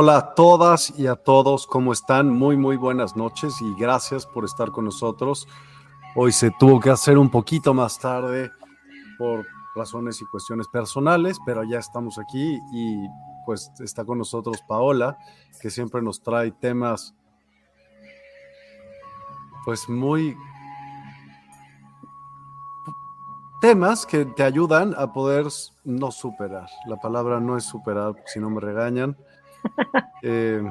Hola a todas y a todos, ¿cómo están? Muy, muy buenas noches y gracias por estar con nosotros. Hoy se tuvo que hacer un poquito más tarde por razones y cuestiones personales, pero ya estamos aquí y pues está con nosotros Paola, que siempre nos trae temas pues muy temas que te ayudan a poder no superar. La palabra no es superar, si no me regañan eh,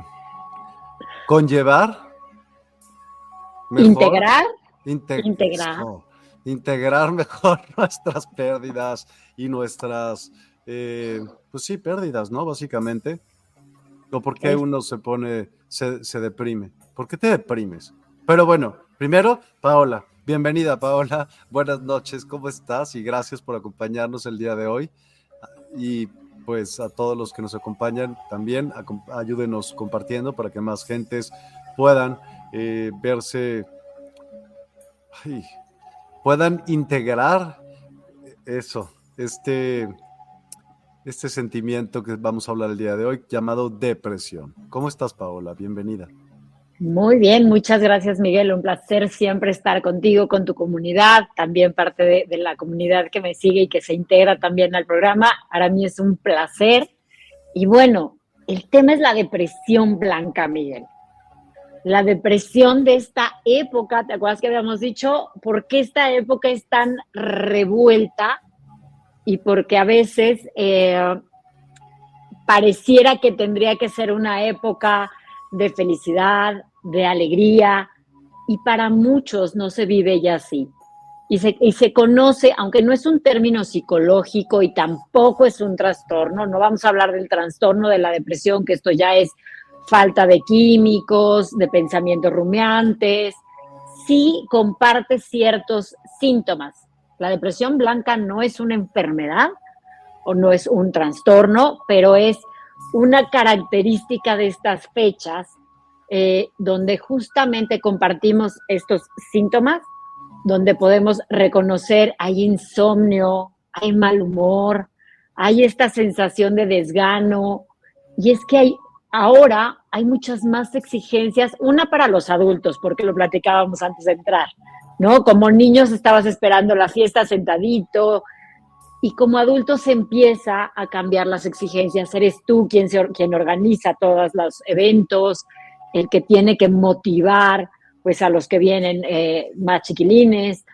conllevar. integrar. integrar. integrar mejor nuestras pérdidas y nuestras, eh, pues sí, pérdidas, ¿no? Básicamente. ¿O por qué uno se pone, se, se deprime? ¿Por qué te deprimes? Pero bueno, primero, Paola, bienvenida Paola, buenas noches, ¿cómo estás? Y gracias por acompañarnos el día de hoy. Y pues a todos los que nos acompañan también, ayúdenos compartiendo para que más gentes puedan eh, verse, puedan integrar eso, este, este sentimiento que vamos a hablar el día de hoy llamado depresión. ¿Cómo estás, Paola? Bienvenida. Muy bien, muchas gracias Miguel, un placer siempre estar contigo, con tu comunidad, también parte de, la comunidad que me sigue y que se integra también al programa. Para mí es un placer. Y bueno, el tema es la depresión blanca, Miguel. La depresión de esta época, ¿te acuerdas que habíamos dicho? ¿Por qué esta época es tan revuelta? Y porque a veces eh, pareciera que tendría que ser una época de felicidad, de alegría, y para muchos no se vive ya así. Y se, y se, conoce, aunque no es un término psicológico y tampoco es un trastorno, no vamos a hablar del trastorno de la depresión, que esto ya es falta de químicos, de pensamientos rumiantes, sí comparte ciertos síntomas. La depresión blanca no es una enfermedad o no es un trastorno, pero es una característica de estas fechas eh, donde justamente compartimos estos síntomas, donde podemos reconocer hay insomnio, hay mal humor, hay esta sensación de desgano, y es que hay ahora hay muchas más exigencias, una para los adultos, porque lo platicábamos antes de entrar, ¿no? Como niños estabas esperando la fiesta sentadito, y como adulto se empieza a cambiar las exigencias. Eres tú quien, quien organiza todos los eventos, el que tiene que motivar pues a los que vienen eh, más chiquilines,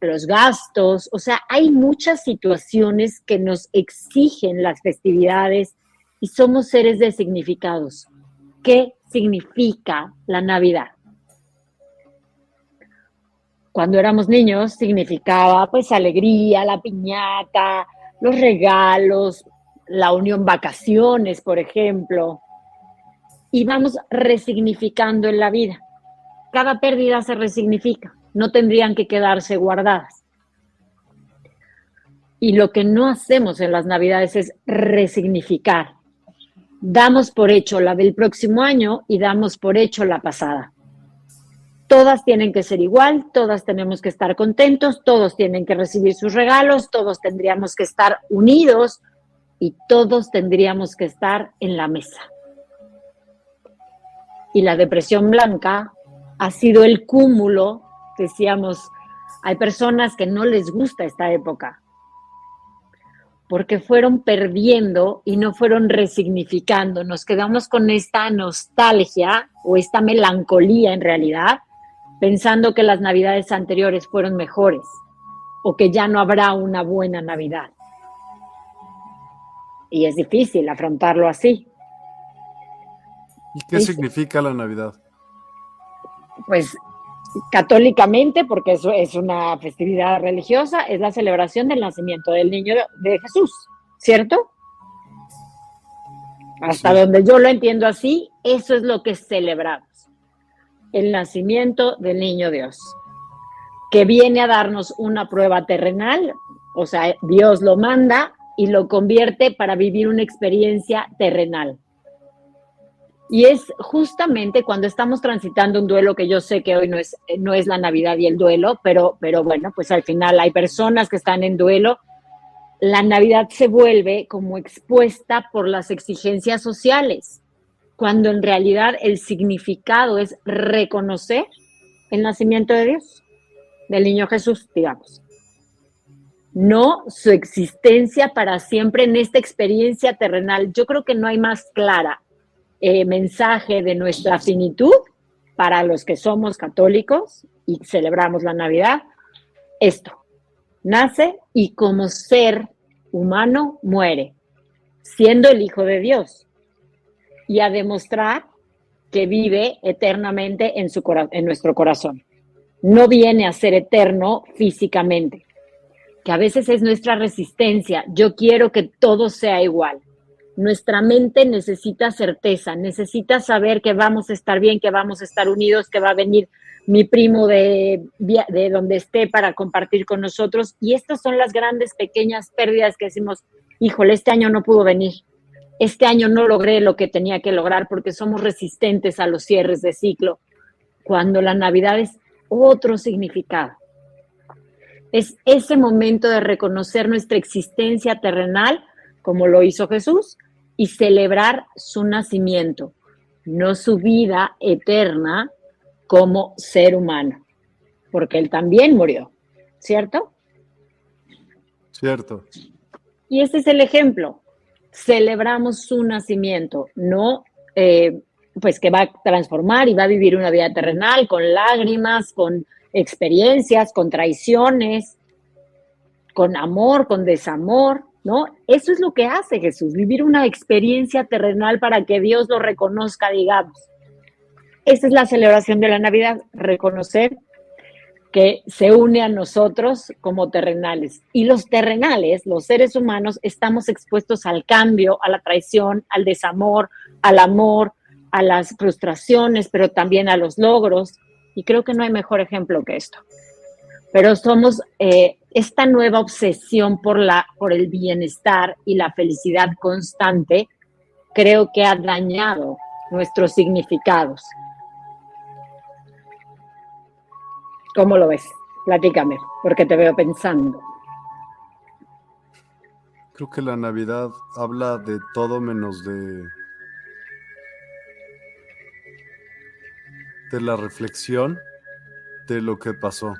los gastos, o sea, hay muchas situaciones que nos exigen las festividades y somos seres de significados. ¿Qué significa la Navidad? Cuando éramos niños significaba pues alegría, la piñata, los regalos, la unión vacaciones, por ejemplo. Y vamos resignificando en la vida. Cada pérdida se resignifica no tendrían que quedarse guardadas. Y lo que no hacemos en las Navidades es resignificar. Damos por hecho la del próximo año y damos por hecho la pasada. Todas tienen que ser igual, todas tenemos que estar contentos, todos tienen que recibir sus regalos, todos tendríamos que estar unidos y todos tendríamos que estar en la mesa. Y la depresión blanca ha sido el cúmulo decíamos, hay personas que no les gusta esta época, porque fueron perdiendo y no fueron resignificando. Nos quedamos con esta nostalgia o esta melancolía en realidad, pensando que las navidades anteriores fueron mejores o que ya no habrá una buena Navidad. Y es difícil afrontarlo así. ¿Y qué significa la Navidad? Pues católicamente, porque eso es una festividad religiosa, es la celebración del nacimiento del niño de Jesús, ¿cierto? Hasta donde yo lo entiendo así, eso es lo que celebramos, el nacimiento del niño Dios, que viene a darnos una prueba terrenal, o sea, Dios lo manda y lo convierte para vivir una experiencia terrenal. Y es justamente cuando estamos transitando un duelo, que yo sé que hoy no es, no es la Navidad y el duelo, pero, pero bueno, pues al final hay personas que están en duelo. La Navidad se vuelve como expuesta por las exigencias sociales, cuando en realidad el significado es reconocer el nacimiento de Dios, del niño Jesús, digamos. No su existencia para siempre en esta experiencia terrenal. Yo creo que no hay más clara eh, mensaje de nuestra finitud para los que somos católicos y celebramos la Navidad, esto, nace y como ser humano muere, siendo el Hijo de Dios, y a demostrar que vive eternamente en, su en nuestro corazón. No viene a ser eterno físicamente, que a veces es nuestra resistencia. Yo quiero que todo sea igual. Nuestra mente necesita certeza, necesita saber que vamos a estar bien, que vamos a estar unidos, que va a venir mi primo de, de donde esté para compartir con nosotros. Y estas son las grandes, pequeñas pérdidas que decimos, híjole, este año no pudo venir. Este año no logré lo que tenía que lograr porque somos resistentes a los cierres de ciclo, cuando la Navidad es otro significado. Es ese momento de reconocer nuestra existencia terrenal, como lo hizo Jesús, y celebrar su nacimiento, no su vida eterna como ser humano, porque él también murió, ¿cierto? Cierto. Y ese es el ejemplo. Celebramos su nacimiento, no eh, pues que va a transformar y va a vivir una vida terrenal con lágrimas, con experiencias, con traiciones, con amor, con desamor, ¿no? Eso es lo que hace Jesús, vivir una experiencia terrenal para que Dios lo reconozca, digamos. Esa es la celebración de la Navidad, reconocer que se une a nosotros como terrenales. Y los terrenales, los seres humanos, estamos expuestos al cambio, a la traición, al desamor, al amor, a las frustraciones, pero también a los logros. Y creo que no hay mejor ejemplo que esto. Pero somos eh, esta nueva obsesión por, la, por el bienestar y la felicidad constante, creo que ha dañado nuestros significados. ¿Cómo lo ves? Platícame, porque te veo pensando. Creo que la Navidad habla de todo menos de de la reflexión de lo que pasó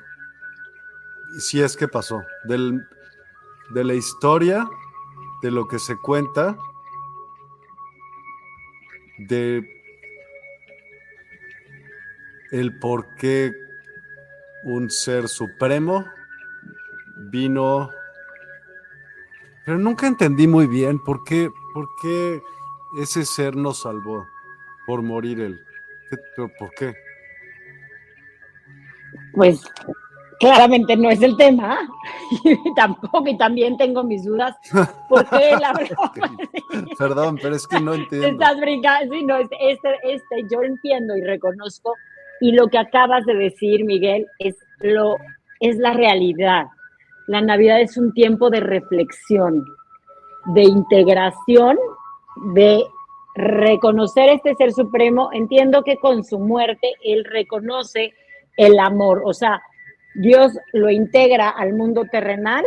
si es que pasó, del, de la historia, de lo que se cuenta, de el por qué un ser supremo vino... Pero nunca entendí muy bien por qué, por qué ese ser nos salvó por morir él. ¿Pero por qué? Pues claramente no es el tema y tampoco y también tengo mis dudas. Porque la perdón pero es que no entiendo. Estás brincando sí, no, este, este yo entiendo y reconozco y lo que acabas de decir Miguel es lo es la realidad la Navidad es un tiempo de reflexión de integración de reconocer este ser supremo entiendo que con su muerte él reconoce el amor o sea Dios lo integra al mundo terrenal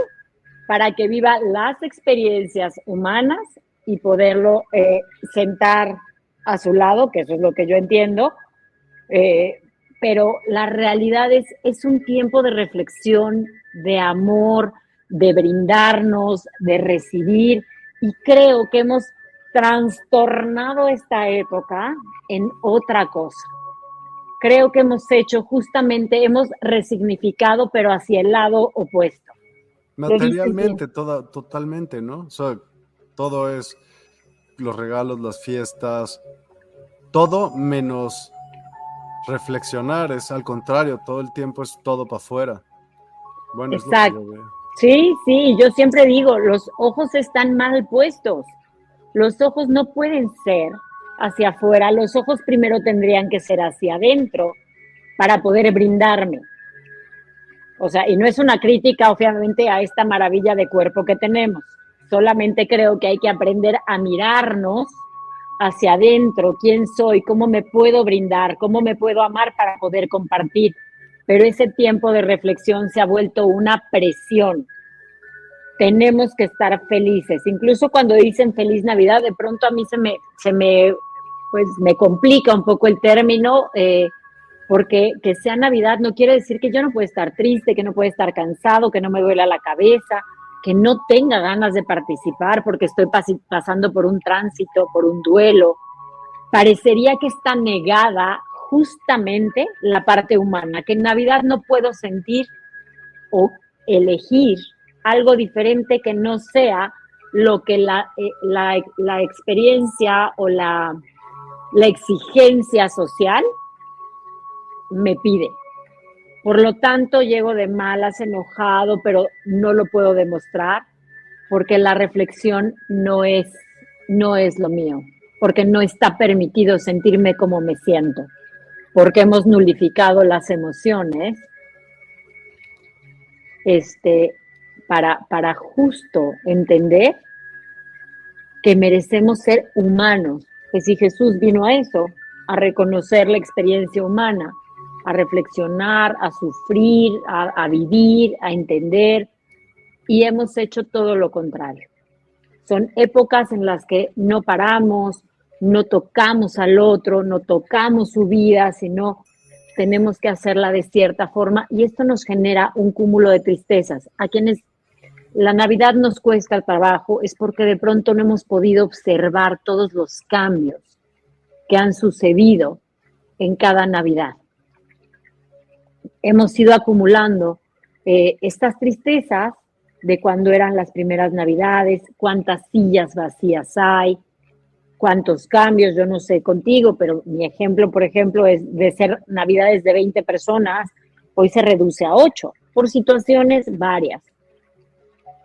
para que viva las experiencias humanas y poderlo eh, sentar a su lado, que eso es lo que yo entiendo. Eh, pero la realidad es, es un tiempo de reflexión, de amor, de brindarnos, de recibir. Y creo que hemos trastornado esta época en otra cosa creo que hemos hecho justamente, hemos resignificado, pero hacia el lado opuesto. Materialmente, toda, totalmente, ¿no? O sea, todo es los regalos, las fiestas, todo menos reflexionar, es al contrario, todo el tiempo es todo para afuera. Bueno, Exacto. Sí, sí, yo siempre digo, los ojos están mal puestos. Los ojos no pueden ser hacia afuera, los ojos primero tendrían que ser hacia adentro para poder brindarme. O sea, y no es una crítica, obviamente, a esta maravilla de cuerpo que tenemos. Solamente creo que hay que aprender a mirarnos hacia adentro, quién soy, cómo me puedo brindar, cómo me puedo amar para poder compartir. Pero ese tiempo de reflexión se ha vuelto una presión. Tenemos que estar felices. Incluso cuando dicen feliz Navidad, de pronto a mí se me, se me pues me complica un poco el término, eh, porque que sea Navidad no quiere decir que yo no pueda estar triste, que no pueda estar cansado, que no me duela la cabeza, que no tenga ganas de participar porque estoy pasando por un tránsito, por un duelo. Parecería que está negada justamente la parte humana, que en Navidad no puedo sentir o elegir algo diferente que no sea lo que la, eh, la, la experiencia o la, la exigencia social me pide. Por lo tanto, llego de malas, enojado, pero no lo puedo demostrar porque la reflexión no es, no es lo mío, porque no está permitido sentirme como me siento, porque hemos nulificado las emociones este, para, para justo entender que merecemos ser humanos, que si Jesús vino a eso, a reconocer la experiencia humana, a reflexionar, a sufrir, a, vivir, a entender, y hemos hecho todo lo contrario. Son épocas en las que no paramos, no tocamos al otro, no tocamos su vida, sino tenemos que hacerla de cierta forma y esto nos genera un cúmulo de tristezas. A quienes la Navidad nos cuesta el trabajo es porque de pronto no hemos podido observar todos los cambios que han sucedido en cada Navidad. Hemos ido acumulando eh, estas tristezas de cuando eran las primeras Navidades, cuántas sillas vacías hay, cuántos cambios, yo no sé contigo, pero mi ejemplo, por ejemplo, es de ser Navidades de 20 personas, hoy se reduce a 8, por situaciones varias.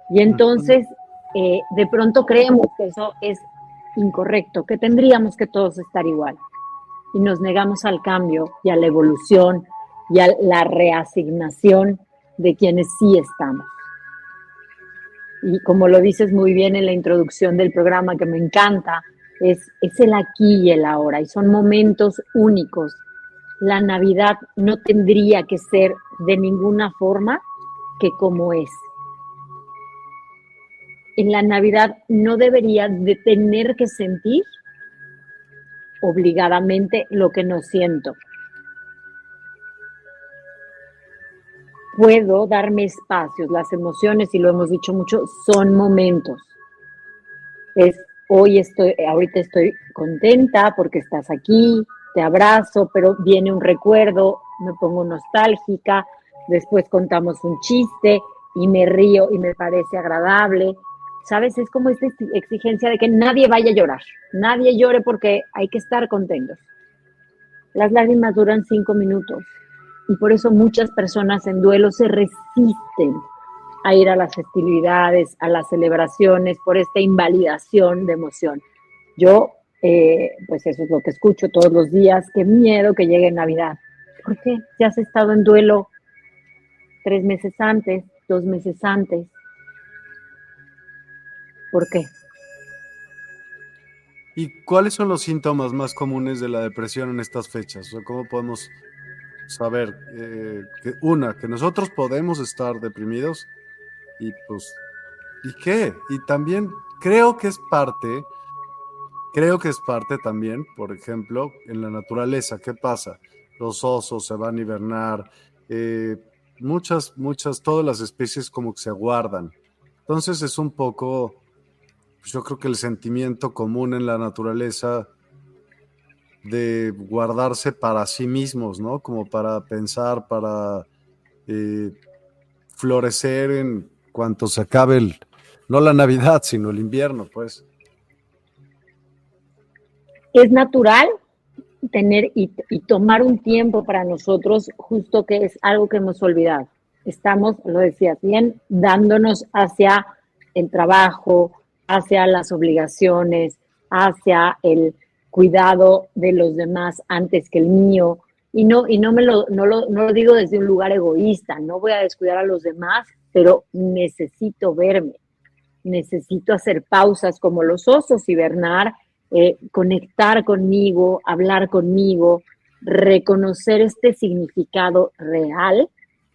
Y entonces, eh, de pronto creemos que eso es incorrecto, que tendríamos que todos estar igual. Y nos negamos al cambio y a la evolución y a la reasignación de quienes sí estamos. Y como lo dices muy bien en la introducción del programa, que me encanta, es, es el aquí y el ahora, y son momentos únicos. La Navidad no tendría que ser de ninguna forma que como es en la Navidad no debería de tener que sentir obligadamente lo que no siento. Puedo darme espacios, las emociones, y lo hemos dicho mucho, son momentos. Es hoy estoy, ahorita estoy contenta porque estás aquí, te abrazo, pero viene un recuerdo, me pongo nostálgica, después contamos un chiste y me río y me parece agradable. ¿Sabes? Es como esta exigencia de que nadie vaya a llorar, nadie llore porque hay que estar contentos. Las lágrimas duran cinco minutos y por eso muchas personas en duelo se resisten a ir a las festividades, a las celebraciones, por esta invalidación de emoción. Yo, eh, pues eso es lo que escucho todos los días, qué miedo que llegue Navidad. ¿Por qué? Si has estado en duelo tres meses antes, dos meses antes. ¿Por qué? ¿Y cuáles son los síntomas más comunes de la depresión en estas fechas? ¿Cómo podemos saber eh, que una, que nosotros podemos estar deprimidos y pues, ¿y qué? Y también creo que es parte, creo que es parte también, por ejemplo, en la naturaleza, ¿qué pasa? Los osos se van a hibernar, eh, muchas, muchas, todas las especies como que se guardan. Entonces es un poco, pues yo creo que el sentimiento común en la naturaleza de guardarse para sí mismos, ¿no? Como para pensar, para eh, florecer en cuanto se acabe el, no la Navidad, sino el invierno, pues. Es natural tener y, tomar un tiempo para nosotros, justo que es algo que hemos olvidado. Estamos, lo decías bien, dándonos hacia el trabajo, hacia las obligaciones, hacia el cuidado de los demás antes que el mío. Y no, y no me lo, no lo, no lo digo desde un lugar egoísta, no voy a descuidar a los demás, pero necesito verme, necesito hacer pausas como los osos, hibernar eh, conectar conmigo, hablar conmigo, reconocer este significado real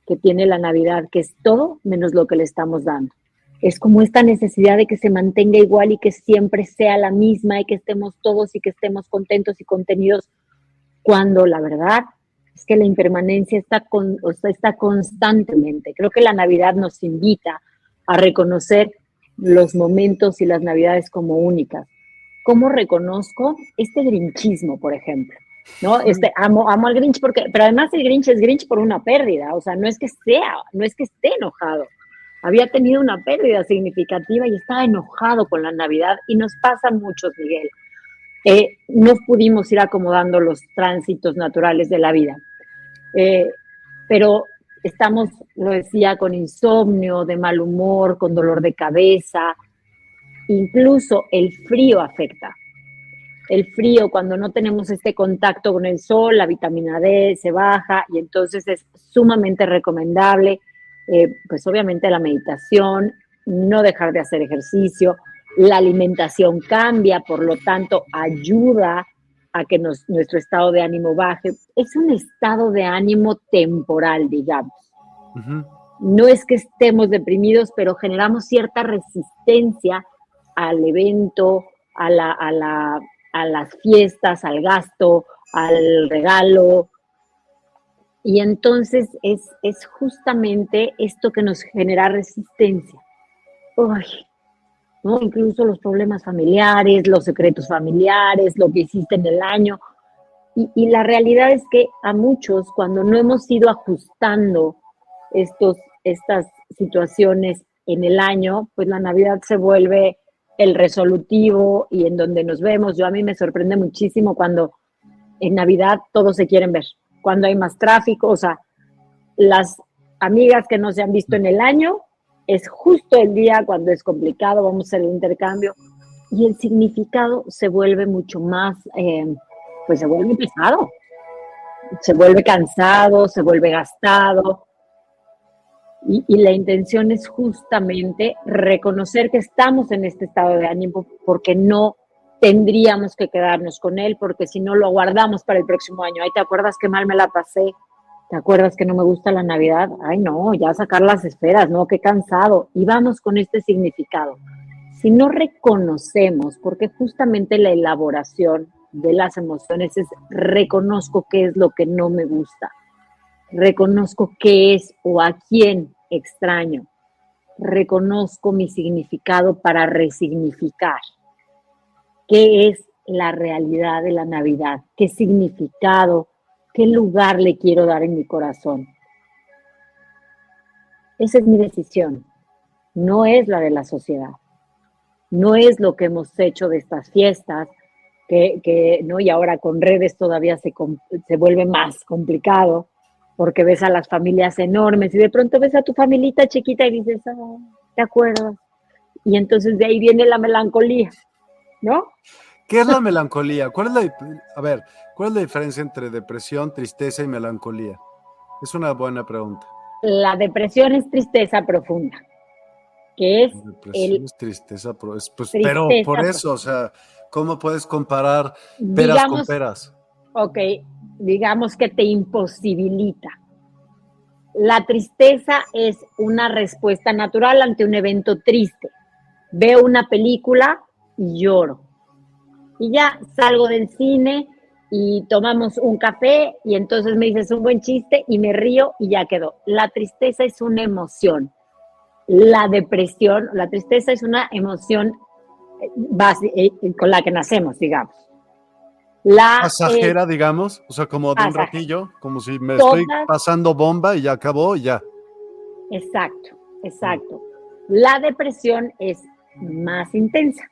que tiene la Navidad, que es todo menos lo que le estamos dando. Es como esta necesidad de que se mantenga igual y que siempre sea la misma y que estemos todos y que estemos contentos y contenidos, cuando la verdad es que la impermanencia está, con, está constantemente. Creo que la Navidad nos invita a reconocer los momentos y las Navidades como únicas ¿cómo reconozco este grinchismo, por ejemplo? ¿No? Este, amo, amo al Grinch porque, pero además el Grinch es Grinch por una pérdida, o sea, no es que sea, no es que esté enojado. Había tenido una pérdida significativa y estaba enojado con la Navidad y nos pasa mucho, Miguel. Eh, no pudimos ir acomodando los tránsitos naturales de la vida. Eh, pero estamos, lo decía, con insomnio, de mal humor, con dolor de cabeza, Incluso el frío afecta. El frío, cuando no tenemos este contacto con el sol, la vitamina D se baja y entonces es sumamente recomendable, eh, pues obviamente la meditación, no dejar de hacer ejercicio, la alimentación cambia, por lo tanto ayuda a que nuestro estado de ánimo baje. Es un estado de ánimo temporal, digamos. No es que estemos deprimidos, pero generamos cierta resistencia al evento, a, la, a, la, a las fiestas, al gasto, al regalo. Y entonces es, es justamente esto que nos genera resistencia. ¿no? Incluso los problemas familiares, los secretos familiares, lo que hiciste en el año. Y, y, la realidad es que a muchos, cuando no hemos ido ajustando estos, estas situaciones en el año, pues la Navidad se vuelve el resolutivo y en donde nos vemos. Yo a mí me sorprende muchísimo cuando en Navidad todos se quieren ver, cuando hay más tráfico, o sea, las amigas que no se han visto en el año, es justo el día cuando es complicado, vamos a hacer el intercambio y el significado se vuelve mucho más, eh, pues se vuelve pesado, se vuelve cansado, se vuelve gastado, y, la intención es justamente reconocer que estamos en este estado de ánimo porque no tendríamos que quedarnos con él, porque si no lo guardamos para el próximo año. Ay, ¿te acuerdas que mal me la pasé? ¿Te acuerdas que no me gusta la Navidad? Ay, no, ya sacar las esferas, no, qué cansado. Y vamos con este significado. Si no reconocemos, porque justamente la elaboración de las emociones es reconozco qué es lo que no me gusta reconozco qué es o a quién extraño, reconozco mi significado para resignificar, qué es la realidad de la Navidad? ¿Qué significado? ¿Qué lugar le quiero dar en mi corazón? Esa es mi decisión, no es la de la sociedad, no es lo que hemos hecho de estas fiestas, que, ¿no? y ahora con redes todavía se, se vuelve más complicado, porque ves a las familias enormes y de pronto ves a tu familita chiquita y dices, ah, ¿te acuerdas? Y entonces de ahí viene la melancolía, ¿no? ¿Qué es la melancolía? ¿Cuál es la, a ver, ¿cuál es la diferencia entre depresión, tristeza y melancolía? Es una buena pregunta. La depresión es tristeza profunda, que es depresión es tristeza, pues, pero por eso, o sea, ¿cómo puedes comparar peras con peras? Ok, digamos que te imposibilita. La tristeza es una respuesta natural ante un evento triste. Veo una película y lloro y ya salgo del cine y tomamos un café y entonces me dices un buen chiste y me río y ya quedó. La tristeza es una emoción. La depresión, la tristeza es una emoción eh, eh, eh, con la que nacemos, digamos. La, Pasajera, digamos, o sea, como de un ratillo, como si me estoy pasando bomba y ya acabó y ya. Exacto, exacto. La depresión es más intensa.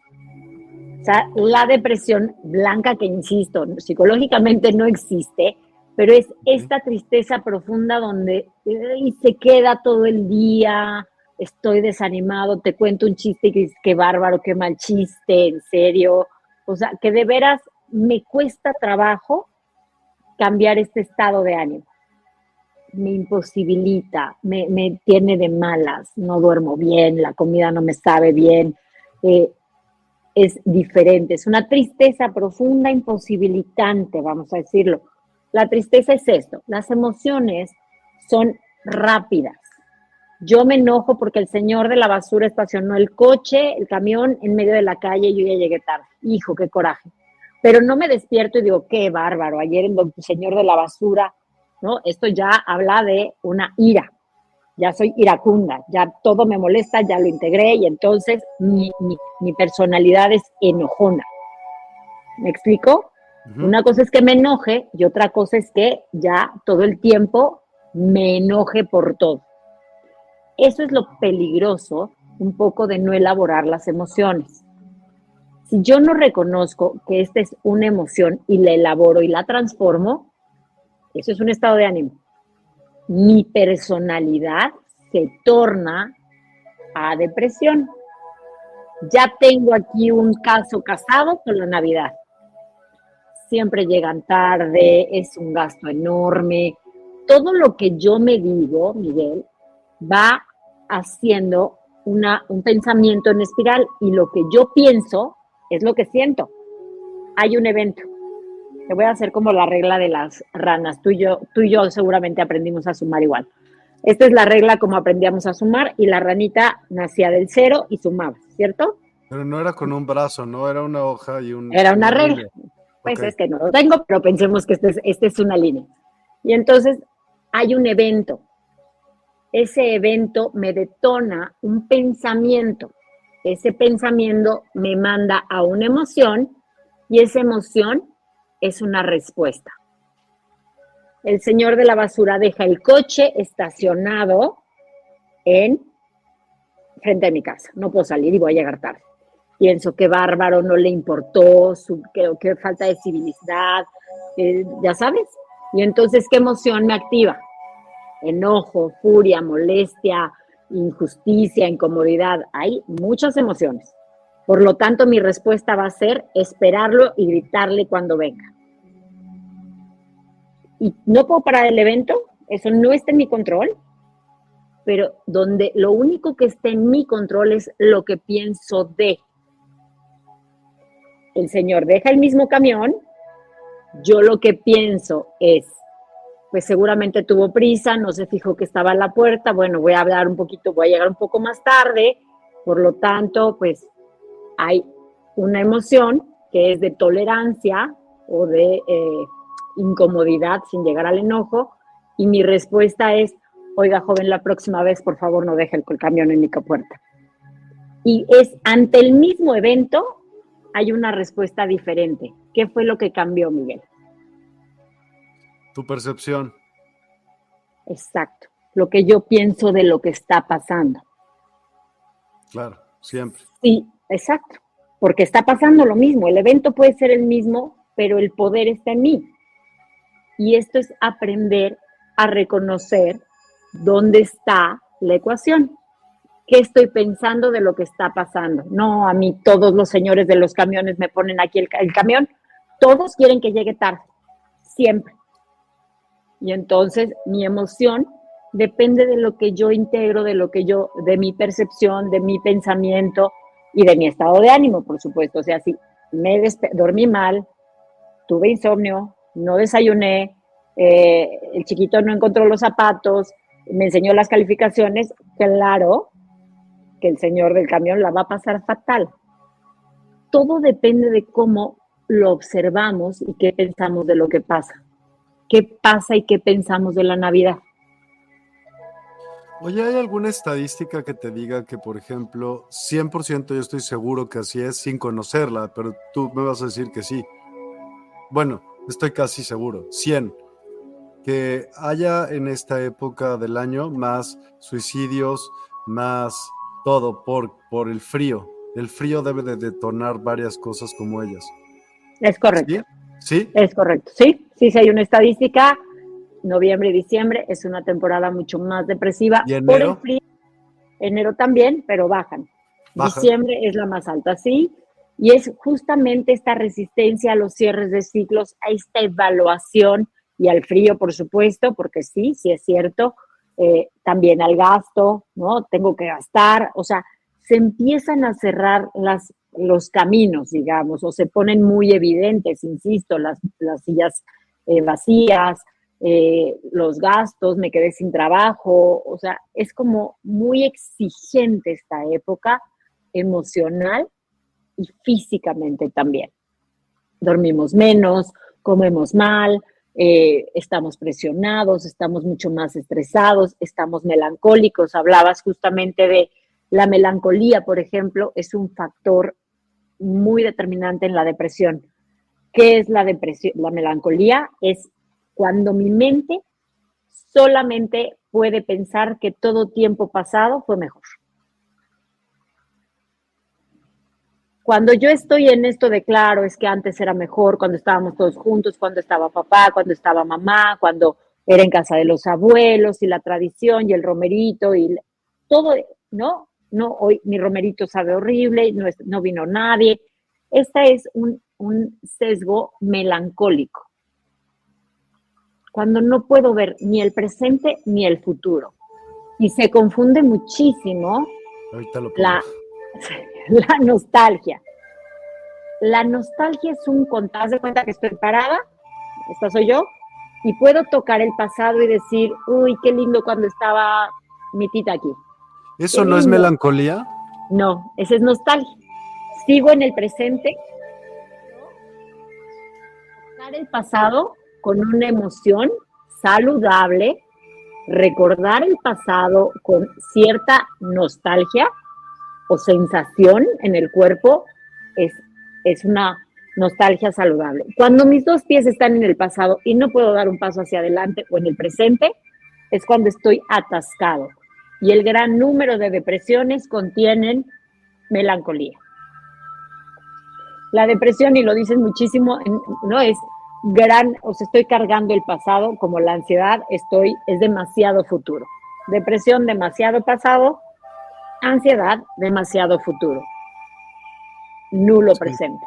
O sea, la depresión blanca, que insisto, psicológicamente no existe, pero es esta tristeza profunda donde y se queda todo el día, estoy desanimado, te cuento un chiste que qué bárbaro, qué mal chiste, en serio. O sea, que de veras me cuesta trabajo cambiar este estado de ánimo. Me imposibilita, me, me tiene de malas, no duermo bien, la comida no me sabe bien, eh, es diferente, es una tristeza profunda, imposibilitante, vamos a decirlo. La tristeza es esto, las emociones son rápidas. Yo me enojo porque el señor de la basura estacionó el coche, el camión en medio de la calle y yo ya llegué tarde. Hijo, qué coraje. Pero no me despierto y digo, qué bárbaro, ayer el señor de la basura, ¿no? Esto ya habla de una ira, ya soy iracunda, ya todo me molesta, ya lo integré y entonces mi, personalidad es enojona. ¿Me explico? Una cosa es que me enoje y otra cosa es que ya todo el tiempo me enoje por todo. Eso es lo peligroso un poco de no elaborar las emociones. Si yo no reconozco que esta es una emoción y la elaboro y la transformo, eso es un estado de ánimo mi personalidad se torna a depresión. Ya tengo aquí un caso casado con la Navidad. Siempre llegan tarde, es un gasto enorme. Todo lo que yo me digo, Miguel, va haciendo una, un pensamiento en espiral y lo que yo pienso es lo que siento. Hay un evento, te voy a hacer como la regla de las ranas. Tú y yo, tú y yo seguramente aprendimos a sumar igual. Esta es la regla como aprendíamos a sumar y la ranita nacía del cero y sumaba, ¿cierto? Pero no era con un brazo, ¿no? Era una hoja y un... Era una regla. Pues es que no lo tengo, pero pensemos que este es, este es una línea. Y entonces hay un evento. Ese evento me detona un pensamiento. Ese pensamiento me manda a una emoción y esa emoción es una respuesta. El señor de la basura deja el coche estacionado en frente a mi casa. No puedo salir y voy a llegar tarde. Pienso que bárbaro, no le importó, su, creo que falta de civilidad, eh, ya sabes. Y entonces, ¿qué emoción me activa? Enojo, furia, molestia, injusticia, incomodidad. Hay muchas emociones. Por lo tanto, mi respuesta va a ser esperarlo y gritarle cuando venga. Y no puedo parar el evento, eso no está en mi control, pero donde lo único que está en mi control es lo que pienso de. El señor deja el mismo camión, yo lo que pienso es, pues seguramente tuvo prisa, no se fijó que estaba en la puerta, bueno, voy a hablar un poquito, voy a llegar un poco más tarde, por lo tanto, pues hay una emoción que es de tolerancia o de eh, incomodidad sin llegar al enojo y mi respuesta es, oiga joven, la próxima vez por favor no deje el, camión en mi puerta. Y es ante el mismo evento hay una respuesta diferente. ¿Qué fue lo que cambió, Miguel? Tu percepción. Exacto. Lo que yo pienso de lo que está pasando. Claro, siempre. Sí, exacto. Porque está pasando lo mismo. El evento puede ser el mismo, pero el poder está en mí. Y esto es aprender a reconocer dónde está la ecuación. ¿Qué estoy pensando de lo que está pasando? No, a mí todos los señores de los camiones me ponen aquí el, el camión. Todos quieren que llegue tarde, siempre. Y entonces mi emoción depende de lo que yo integro, de lo que yo, de mi percepción, de mi pensamiento y de mi estado de ánimo, por supuesto. O sea, si me dormí mal, tuve insomnio, no desayuné, eh, el chiquito no encontró los zapatos, me enseñó las calificaciones, claro que el señor del camión la va a pasar fatal. Todo depende de cómo lo observamos y qué pensamos de lo que pasa. ¿Qué pasa y qué pensamos de la Navidad? Oye, ¿hay alguna estadística que te diga que, por ejemplo, 100% yo estoy seguro que así es sin conocerla, pero tú me vas a decir que sí? Bueno, estoy casi seguro, 100. Que haya en esta época del año más suicidios, más todo por, por el frío. El frío debe de detonar varias cosas como ellas. Es correcto. ¿Sí? ¿Sí? Es correcto, sí. Sí, sí hay una estadística noviembre y diciembre es una temporada mucho más depresiva ¿Y enero? por el frío. Enero también, pero bajan. Diciembre es la más alta, sí. Y es justamente esta resistencia a los cierres de ciclos, a esta evaluación y al frío, por supuesto, porque sí, sí es cierto, eh, también al gasto, ¿no? Tengo que gastar, o sea, se empiezan a cerrar las, los caminos, digamos, o se ponen muy evidentes, insisto, las, las sillas eh, vacías, eh, los gastos, me quedé sin trabajo, o sea, es como muy exigente esta época emocional y físicamente también. Dormimos menos, comemos mal, eh, estamos presionados, estamos mucho más estresados, estamos melancólicos. Hablabas justamente de la melancolía, por ejemplo, es un factor muy determinante en la depresión. ¿Qué es la depresión? La melancolía es cuando mi mente solamente puede pensar que todo tiempo pasado fue mejor. Cuando yo estoy en esto de claro, es que antes era mejor, cuando estábamos todos juntos, cuando estaba papá, cuando estaba mamá, cuando era en casa de los abuelos y la tradición y el romerito y todo, ¿no? No, hoy mi romerito sabe horrible, no, no vino nadie. Este es un sesgo melancólico cuando no puedo ver ni el presente ni el futuro. Y se confunde muchísimo la, la, nostalgia. La nostalgia es un contás de cuenta que estoy parada, esta soy yo, y puedo tocar el pasado y decir, uy, qué lindo cuando estaba mi tita aquí. ¿Eso no es melancolía? No, esa es nostalgia. Sigo en el presente. Tocar el pasado con una emoción saludable, recordar el pasado con cierta nostalgia o sensación en el cuerpo es, es una nostalgia saludable. Cuando mis dos pies están en el pasado y no puedo dar un paso hacia adelante o en el presente, es cuando estoy atascado. Y el gran número de depresiones contienen melancolía. La depresión, y lo dicen muchísimo, no es gran, o sea, estoy cargando el pasado, como la ansiedad, estoy, es demasiado futuro. Depresión, demasiado pasado, ansiedad, demasiado futuro. Nulo presente,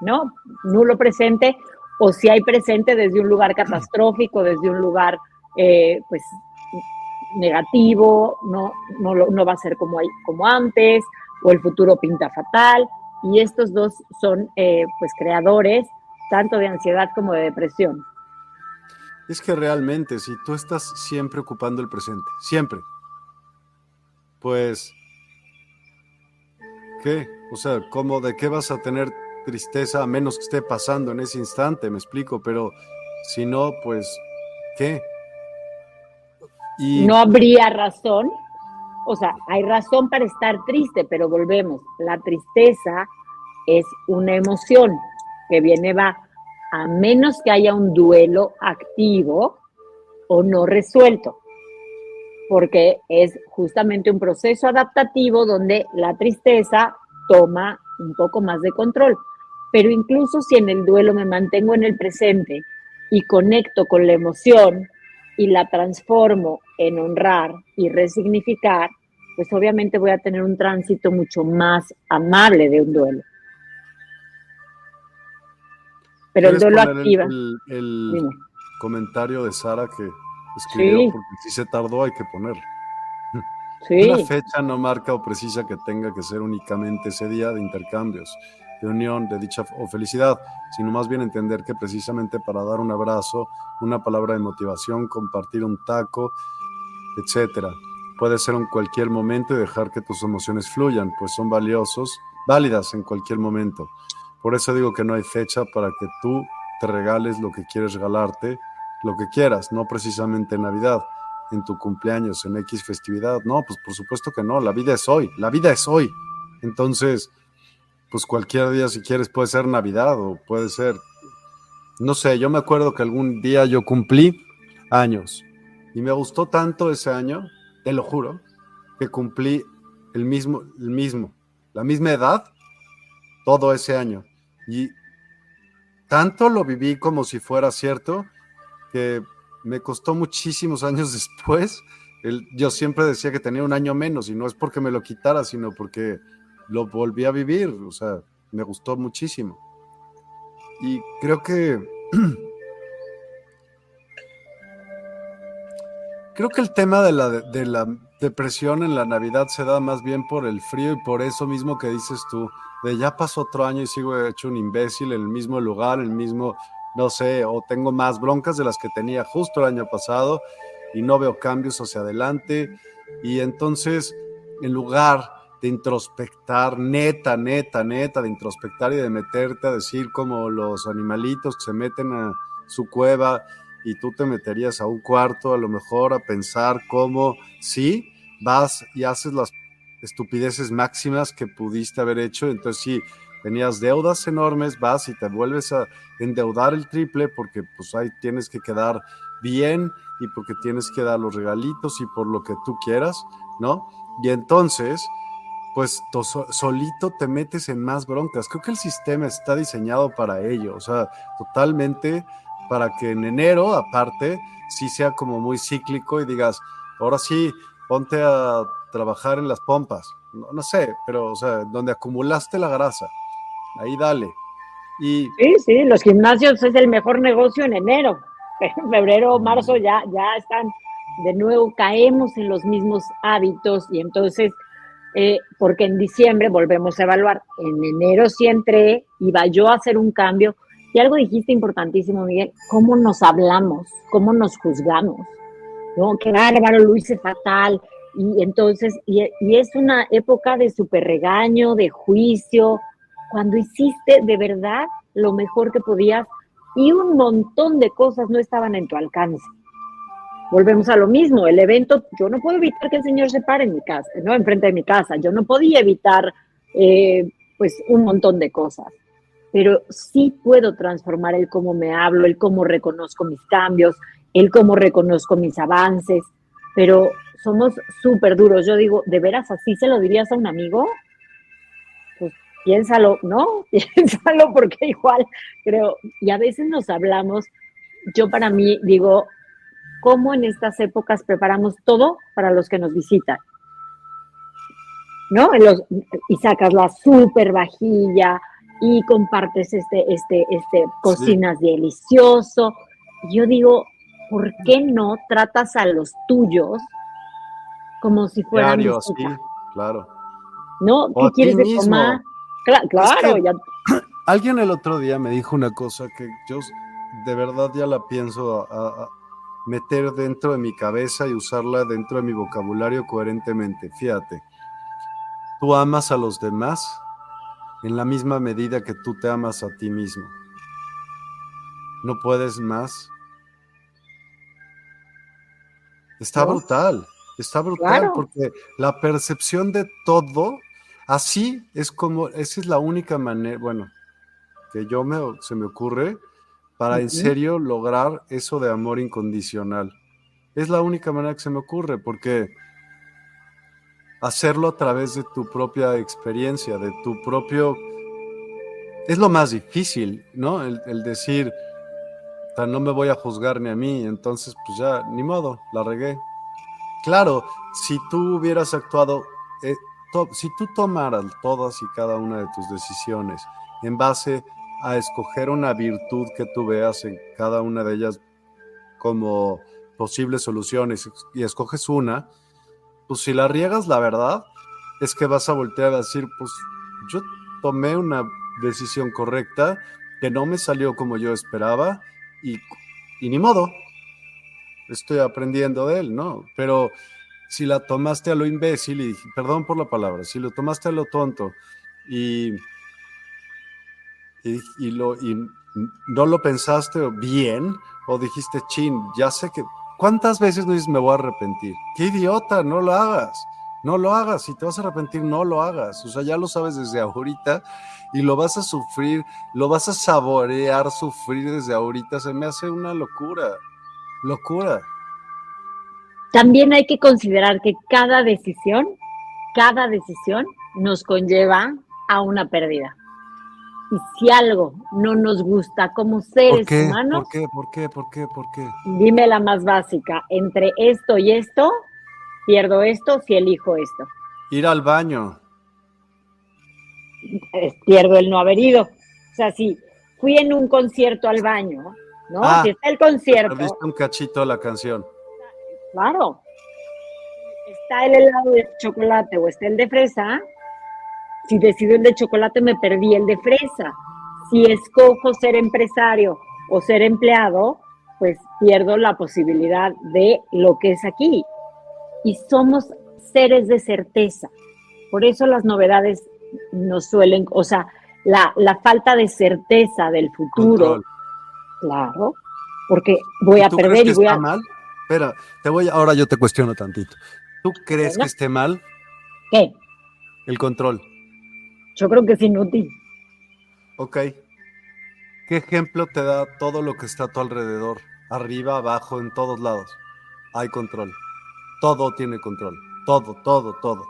¿no? Nulo presente, o si hay presente desde un lugar catastrófico, desde un lugar, eh, pues, negativo, no, no, no va a ser como, como antes, o el futuro pinta fatal, y estos dos son, eh, pues, creadores tanto de ansiedad como de depresión. Es que realmente, si tú estás siempre ocupando el presente, siempre, pues, ¿qué? O sea, ¿cómo de qué vas a tener tristeza a menos que esté pasando en ese instante? Me explico, pero si no, pues, ¿qué? Y... No habría razón, o sea, hay razón para estar triste, pero volvemos, la tristeza es una emoción que viene, va, a menos que haya un duelo activo o no resuelto, porque es justamente un proceso adaptativo donde la tristeza toma un poco más de control. Pero incluso si en el duelo me mantengo en el presente y conecto con la emoción y la transformo en honrar y resignificar, pues obviamente voy a tener un tránsito mucho más amable de un duelo. Pero el duelo activa. El, comentario de Sara que escribió, porque si se tardó hay que poner. Sí. Una fecha no marca o precisa que tenga que ser únicamente ese día de intercambios, de unión, de dicha o felicidad, sino más bien entender que precisamente para dar un abrazo, una palabra de motivación, compartir un taco, etcétera, puede ser en cualquier momento y dejar que tus emociones fluyan, pues son valiosos, válidas en cualquier momento. Por eso digo que no hay fecha para que tú te regales lo que quieres regalarte, lo que quieras, no precisamente en Navidad, en tu cumpleaños, en X festividad. No, pues por supuesto que no, la vida es hoy, la vida es hoy. Entonces, pues cualquier día si quieres puede ser Navidad o puede ser, no sé, yo me acuerdo que algún día yo cumplí años y me gustó tanto ese año te lo juro, que cumplí el mismo, el mismo, la misma edad todo ese año. Y tanto lo viví como si fuera cierto que me costó muchísimos años después. yo siempre decía que tenía un año menos y no es porque me lo quitara, sino porque lo volví a vivir. O sea, me gustó muchísimo. Y creo que Creo que el tema de la, de la depresión en la Navidad se da más bien por el frío y por eso mismo que dices tú, de ya pasó otro año y sigo hecho un imbécil en el mismo lugar, el mismo, no sé, o tengo más broncas de las que tenía justo el año pasado y no veo cambios hacia adelante. Y entonces, en lugar de introspectar, neta, neta, neta, de introspectar y de meterte a decir como los animalitos que se meten a su cueva y tú te meterías a un cuarto a lo mejor a pensar cómo sí vas y haces las estupideces máximas que pudiste haber hecho. Entonces, si tenías deudas enormes, vas y te vuelves a endeudar el triple porque pues ahí tienes que quedar bien y porque tienes que dar los regalitos y por lo que tú quieras, ¿no? Y entonces, pues solito te metes en más broncas. Creo que el sistema está diseñado para ello, o sea, totalmente para que en enero, aparte, sí sea como muy cíclico y digas, ahora sí, ponte a trabajar en las pompas. No, sé, pero, o sea, donde acumulaste la grasa, ahí dale. Y, sí, sí, los gimnasios es el mejor negocio en enero. En febrero, marzo ya, ya están, de nuevo caemos en los mismos hábitos y entonces, eh, porque en diciembre volvemos a evaluar, en enero sí entré, iba yo a hacer un cambio, y algo dijiste importantísimo, Miguel, cómo nos hablamos, cómo nos juzgamos, ¿no? Que bárbaro, lo hice fatal. Y entonces, y, es una época de super regaño, de juicio, cuando hiciste de verdad lo mejor que podías y un montón de cosas no estaban en tu alcance. Volvemos a lo mismo, el evento, yo no puedo evitar que el Señor se pare en mi casa, ¿no? Enfrente de mi casa, yo no podía evitar, eh, pues, un montón de cosas pero sí puedo transformar el cómo me hablo, el cómo reconozco mis cambios, el cómo reconozco mis avances, pero somos súper duros. Yo digo, ¿de veras así se lo dirías a un amigo? Pues piénsalo, ¿no? Piénsalo porque igual creo, y a veces nos hablamos, yo para mí digo, ¿cómo en estas épocas preparamos todo para los que nos visitan? ¿No? y sacas la súper vajilla, y compartes este, este, este, cocinas delicioso. Yo digo, ¿por qué no tratas a los tuyos como si fueran Diario, sí, claro. ¿No? ¿Qué quieres de comer? claro, ya. Alguien el otro día me dijo una cosa que yo de verdad ya la pienso a meter dentro de mi cabeza y usarla dentro de mi vocabulario coherentemente. Fíjate, tú amas a los demás en la misma medida que tú te amas a ti mismo. No puedes más. Está brutal, está brutal porque la percepción de todo Así es como, esa es la única manera, bueno, que yo me, se me ocurre para en serio lograr eso de amor incondicional. Es la única manera que se me ocurre, porque hacerlo a través de tu propia experiencia, de tu propio... Es lo más difícil, ¿no? El, decir, no me voy a juzgar ni a mí, entonces pues ya, ni modo, la regué. Claro, si tú hubieras actuado, eh, si tú tomaras todas y cada una de tus decisiones en base a escoger una virtud que tú veas en cada una de ellas como posibles soluciones y escoges una, pues si la riegas, la verdad es que vas a voltear a decir, pues yo tomé una decisión correcta que no me salió como yo esperaba y, y ni modo, estoy aprendiendo de él, ¿no? Pero si la tomaste a lo imbécil y, perdón por la palabra, si lo tomaste a lo tonto y, y, lo, y no lo pensaste bien o dijiste, chin, ya sé que ¿Cuántas veces no dices me voy a arrepentir? ¡Qué idiota! No lo hagas. No lo hagas. Si te vas a arrepentir, no lo hagas. O sea, ya lo sabes desde ahorita y lo vas a sufrir, lo vas a saborear, sufrir desde ahorita. Se me hace una locura. Locura. También hay que considerar que cada decisión, cada decisión nos conlleva a una pérdida. Y si algo no nos gusta como seres humanos. ¿Por qué? ¿Por qué? ¿Por qué? ¿Por qué? Dime la más básica. Entre esto y esto, pierdo esto si elijo esto. Ir al baño. Pierdo el no haber ido. O sea, si fui en un concierto al baño, ¿no? Ah, si está el concierto. Viste un cachito de la canción. Claro. Está el helado de chocolate o está el de fresa, si decido el de chocolate, me perdí el de fresa. Si escojo ser empresario o ser empleado, pues pierdo la posibilidad de lo que es aquí. Y somos seres de certeza. Por eso las novedades nos suelen, o sea, la, falta de certeza del futuro. Claro, porque voy a perder y voy a. mal? Espera, te voy, ahora yo te cuestiono tantito. ¿Tú crees que esté mal? ¿Qué? El control. Yo creo que es inútil. Ok. ¿Qué ejemplo te da todo lo que está a tu alrededor? Arriba, abajo, en todos lados. Hay control. Todo tiene control. Todo, todo, todo.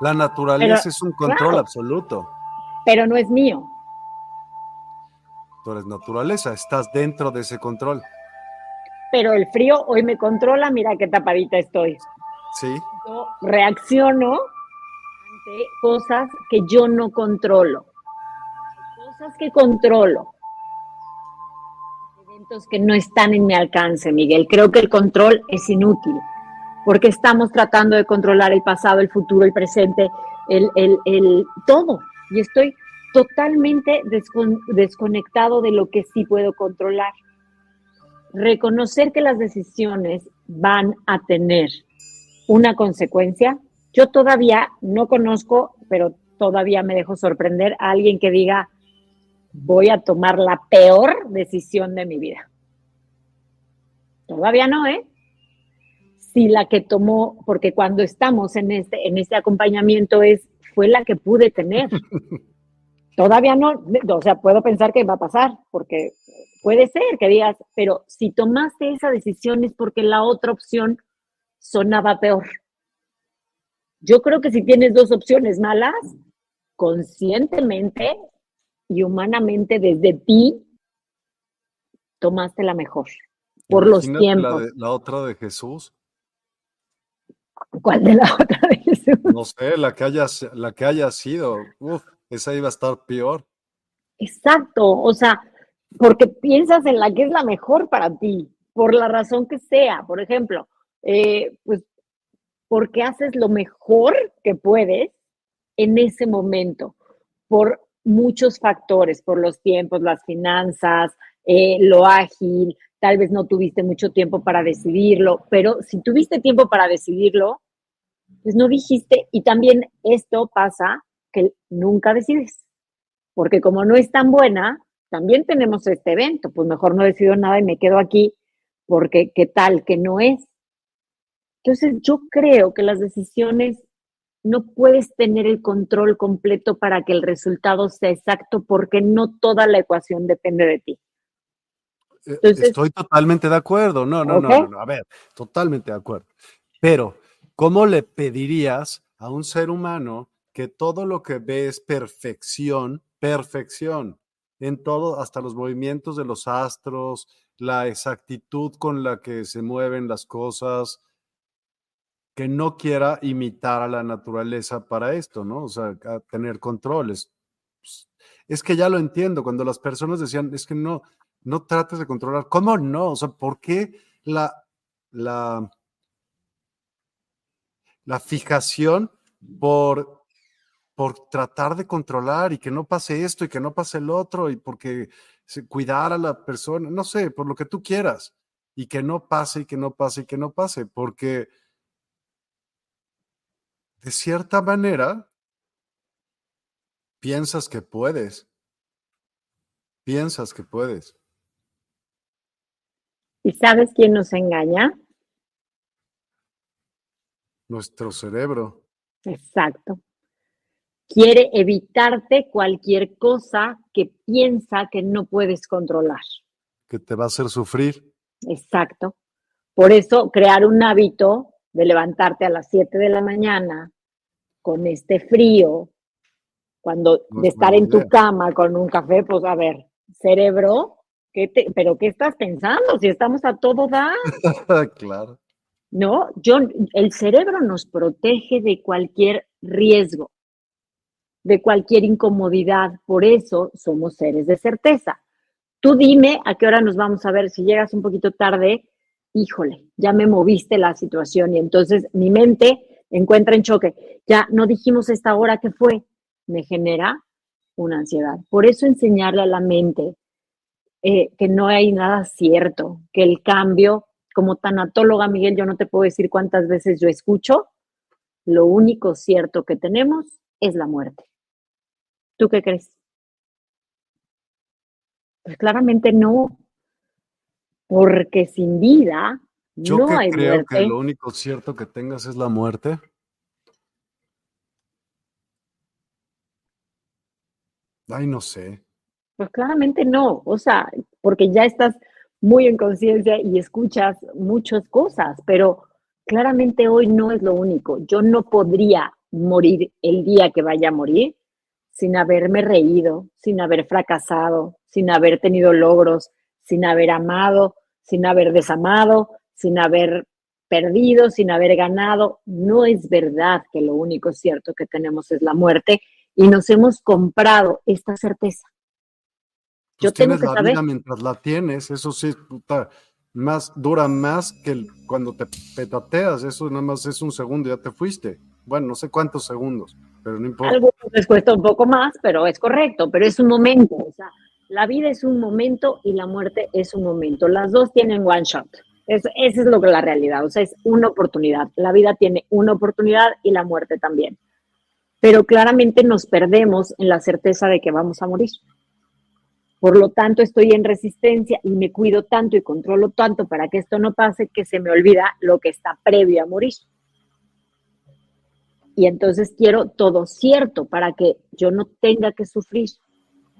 La naturaleza es un control absoluto. Pero no es mío. Tú eres naturaleza, estás dentro de ese control. Pero el frío hoy me controla, mira qué tapadita estoy. Sí. Yo reacciono cosas que yo no controlo. Cosas que controlo. Eventos que no están en mi alcance, Miguel. Creo que el control es inútil porque estamos tratando de controlar el pasado, el futuro, el presente, el, el, todo. Y estoy totalmente desconectado de lo que sí puedo controlar. Reconocer que las decisiones van a tener una consecuencia yo todavía no conozco, pero todavía me dejo sorprender a alguien que diga, voy a tomar la peor decisión de mi vida. Todavía no, ¿eh? Si la que tomó, porque cuando estamos en este, en este acompañamiento es, fue la que pude tener. Todavía no, o sea, puedo pensar que va a pasar, porque puede ser que digas, pero si tomaste esa decisión es porque la otra opción sonaba peor. Yo creo que si tienes dos opciones malas, conscientemente y humanamente desde ti, tomaste la mejor por los tiempos. La, otra de Jesús. ¿Cuál de la otra de Jesús? No sé, la que haya, la que haya sido. Uf, esa iba a estar peor. Exacto, o sea, porque piensas en la que es la mejor para ti, por la razón que sea. Por ejemplo, eh, pues porque haces lo mejor que puedes en ese momento, por muchos factores, por los tiempos, las finanzas, eh, lo ágil, tal vez no tuviste mucho tiempo para decidirlo, pero si tuviste tiempo para decidirlo, pues no dijiste, y también esto pasa que nunca decides, porque como no es tan buena, también tenemos este evento, pues mejor no decido nada y me quedo aquí, porque qué tal que no es. Entonces, yo creo que las decisiones no puedes tener el control completo para que el resultado sea exacto porque no toda la ecuación depende de ti. Eh, estoy totalmente de acuerdo. No, no, no, no, a ver, totalmente de acuerdo. Pero, ¿cómo le pedirías a un ser humano que todo lo que ve es perfección, perfección, en todo, hasta los movimientos de los astros, la exactitud con la que se mueven las cosas, que no quiera imitar a la naturaleza para esto, ¿no? O sea, tener controles. Pues, es que ya lo entiendo, cuando las personas decían, es que no, no trates de controlar. ¿Cómo no? O sea, ¿por qué la, la, la fijación por, por tratar de controlar y que no pase esto y que no pase el otro y porque cuidar a la persona, no sé, por lo que tú quieras y que no pase y que no pase y que no pase, porque de cierta manera, piensas que puedes. Piensas que puedes. ¿Y sabes quién nos engaña? Nuestro cerebro. Exacto. Quiere evitarte cualquier cosa que piensa que no puedes controlar. Que te va a hacer sufrir. Exacto. Por eso crear un hábito de levantarte a las 7 de la mañana con este frío, cuando de estar en tu cama con un café, pues a ver, cerebro, ¿qué te, pero ¿qué estás pensando? Si estamos a todo dar. claro. No, yo, el cerebro nos protege de cualquier riesgo, de cualquier incomodidad, por eso somos seres de certeza. Tú dime a qué hora nos vamos a ver, si llegas un poquito tarde, híjole, ya me moviste la situación y entonces mi mente encuentra en choque. Ya no dijimos esta hora que fue, me genera una ansiedad. Por eso enseñarle a la mente eh, que no hay nada cierto, que el cambio, como tanatóloga, Miguel, yo no te puedo decir cuántas veces yo escucho, lo único cierto que tenemos es la muerte. ¿Tú qué crees? Pues claramente no, porque sin vida yo no creo que lo único cierto que tengas es la muerte. Ay, no sé. Pues claramente no, o sea, porque ya estás muy en conciencia y escuchas muchas cosas, pero claramente hoy no es lo único. Yo no podría morir el día que vaya a morir sin haberme reído, sin haber fracasado, sin haber tenido logros, sin haber amado, sin haber desamado, sin haber perdido, sin haber ganado. No es verdad que lo único cierto que tenemos es la muerte y nos hemos comprado esta certeza. Yo pues tengo que la saber. Vida mientras la tienes, eso sí, puta, más dura más que cuando te petateas, eso nada más es un segundo, ya te fuiste. Bueno, no sé cuántos segundos, pero no importa. Algo les cuesta un poco más, pero es correcto, pero es un momento, o sea, la vida es un momento y la muerte es un momento. Las dos tienen one shot. esa es lo que la realidad, o sea, es una oportunidad. La vida tiene una oportunidad y la muerte también. Pero claramente nos perdemos en la certeza de que vamos a morir. Por lo tanto, estoy en resistencia y me cuido tanto y controlo tanto para que esto no pase que se me olvida lo que está previo a morir. Y entonces quiero todo cierto para que yo no tenga que sufrir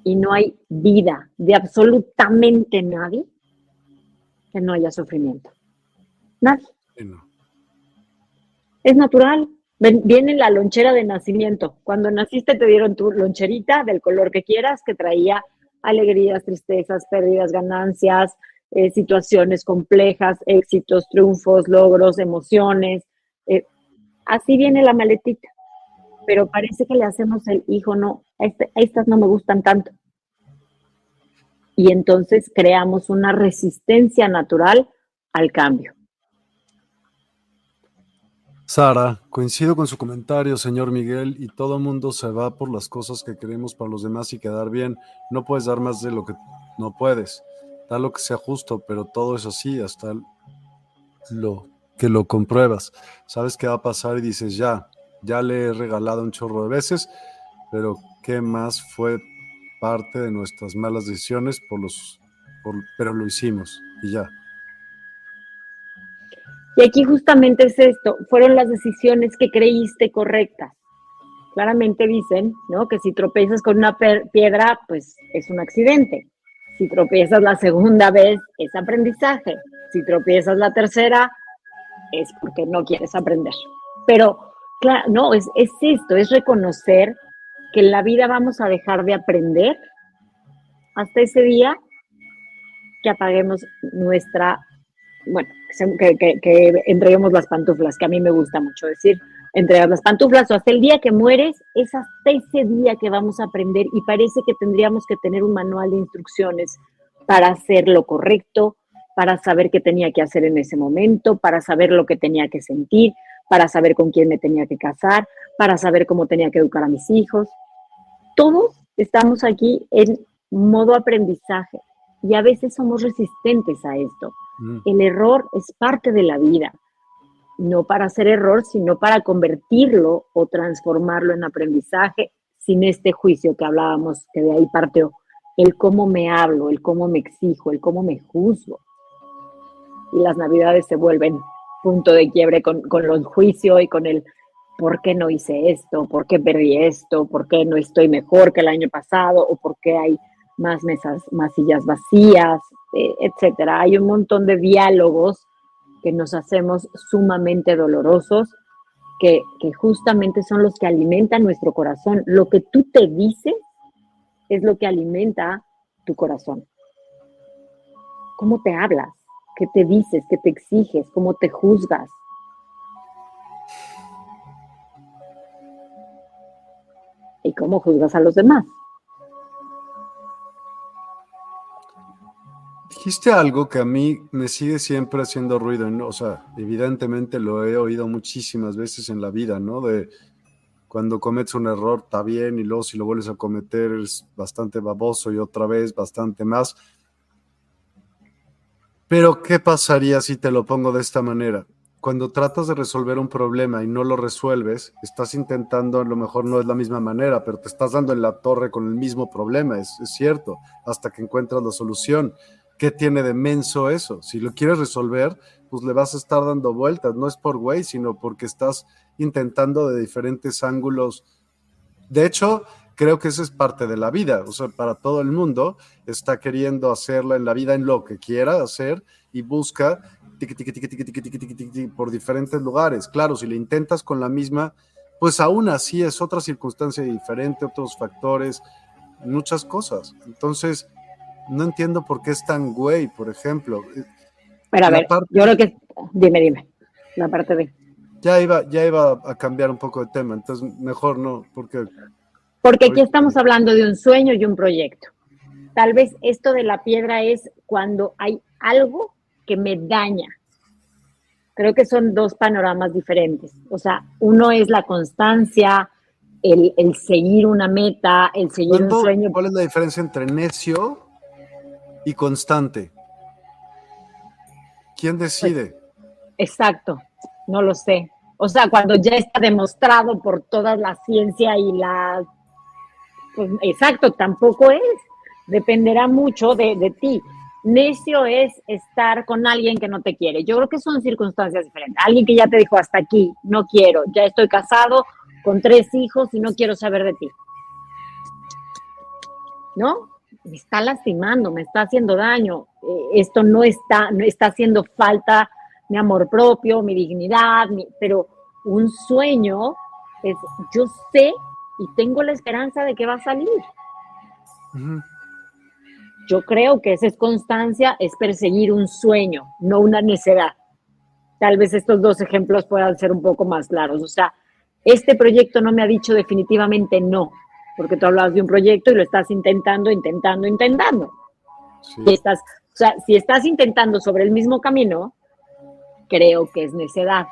y no hay vida de absolutamente nadie que no haya sufrimiento. Nadie. Es natural. Viene la lonchera de nacimiento. Cuando naciste te dieron tu loncherita del color que quieras, que traía alegrías, tristezas, pérdidas, ganancias, eh, situaciones complejas, éxitos, triunfos, logros, emociones. Eh, así viene la maletita pero parece que le hacemos el hijo, no, este, estas no me gustan tanto. Y entonces creamos una resistencia natural al cambio. Sara, coincido con su comentario, señor Miguel, y todo el mundo se va por las cosas que queremos para los demás y quedar bien. No puedes dar más de lo que no puedes. Da lo que sea justo, pero todo es así hasta lo que lo compruebas. Sabes qué va a pasar y dices, ya, ya le he regalado un chorro de veces, pero ¿qué más fue parte de nuestras malas decisiones? Pero lo hicimos y ya. Y aquí justamente es esto, fueron las decisiones que creíste correctas. Claramente dicen, ¿no? Que si tropiezas con una piedra, pues es un accidente. Si tropiezas la segunda vez, es aprendizaje. Si tropiezas la tercera, es porque no quieres aprender. Pero, claro, no, es esto, es reconocer que en la vida vamos a dejar de aprender hasta ese día que apaguemos nuestra, bueno, que, entreguemos las pantuflas, que a mí me gusta mucho decir, entregar las pantuflas o hasta el día que mueres, es hasta ese día que vamos a aprender y parece que tendríamos que tener un manual de instrucciones para hacer lo correcto, para saber qué tenía que hacer en ese momento, para saber lo que tenía que sentir, para saber con quién me tenía que casar, para saber cómo tenía que educar a mis hijos. Todos estamos aquí en modo aprendizaje y a veces somos resistentes a esto. Mm. El error es parte de la vida, no para hacer error, sino para convertirlo o transformarlo en aprendizaje sin este juicio que hablábamos, que de ahí partió, el cómo me hablo, el cómo me exijo, el cómo me juzgo. Y las navidades se vuelven punto de quiebre con, con los juicios y con el por qué no hice esto, por qué perdí esto, por qué no estoy mejor que el año pasado o por qué hay más mesas, más sillas vacías, eh, etcétera. Hay un montón de diálogos que nos hacemos sumamente dolorosos, que, que justamente son los que alimentan nuestro corazón. Lo que tú te dices es lo que alimenta tu corazón. ¿Cómo te hablas? ¿Qué te dices? ¿Qué te exiges? ¿Cómo te juzgas? ¿Y cómo juzgas a los demás? Dijiste algo que a mí me sigue siempre haciendo ruido, o sea, evidentemente lo he oído muchísimas veces en la vida, ¿no? De cuando cometes un error está bien y luego si lo vuelves a cometer es bastante baboso y otra vez bastante más. Pero ¿qué pasaría si te lo pongo de esta manera? Cuando tratas de resolver un problema y no lo resuelves, estás intentando, a lo mejor no es la misma manera, pero te estás dando en la torre con el mismo problema, es, cierto, hasta que encuentras la solución. ¿qué tiene de menso eso? Si lo quieres resolver, pues le vas a estar dando vueltas, no es por güey, sino porque estás intentando de diferentes ángulos. De hecho, creo que eso es parte de la vida, o sea, para todo el mundo está queriendo hacerla en la vida en lo que quiera hacer y busca por diferentes lugares. Claro, si le intentas con la misma, pues aún así es otra circunstancia diferente, otros factores, muchas cosas. Entonces, no entiendo por qué es tan güey, por ejemplo. Pero a ver, yo creo que, dime, dime, la parte de... Ya iba, ya iba a cambiar un poco de tema, entonces mejor no, porque... Porque aquí estamos hablando de un sueño y un proyecto. Tal vez esto de la piedra es cuando hay algo que me daña. Creo que son dos panoramas diferentes. O sea, uno es la constancia, el, el seguir una meta, el seguir un sueño. ¿Cuál es la diferencia entre necio y constante. ¿Quién decide? Exacto, no lo sé. O sea, cuando ya está demostrado por toda la ciencia y la... Pues, exacto, tampoco es. Dependerá mucho de, de ti. Necio es estar con alguien que no te quiere. Yo creo que son circunstancias diferentes. Alguien que ya te dijo hasta aquí, no quiero, ya estoy casado con tres hijos y no quiero saber de ti. ¿No? me está lastimando, me está haciendo daño, eh, esto no está, no está haciendo falta mi amor propio, mi dignidad, pero un sueño es, yo sé y tengo la esperanza de que va a salir. Yo creo que esa es constancia, es perseguir un sueño, no una necedad. Tal vez estos dos ejemplos puedan ser un poco más claros. O sea, este proyecto no me ha dicho definitivamente no, porque tú hablabas de un proyecto y lo estás intentando, intentando, intentando. estás, o sea, si estás intentando sobre el mismo camino, creo que es necedad,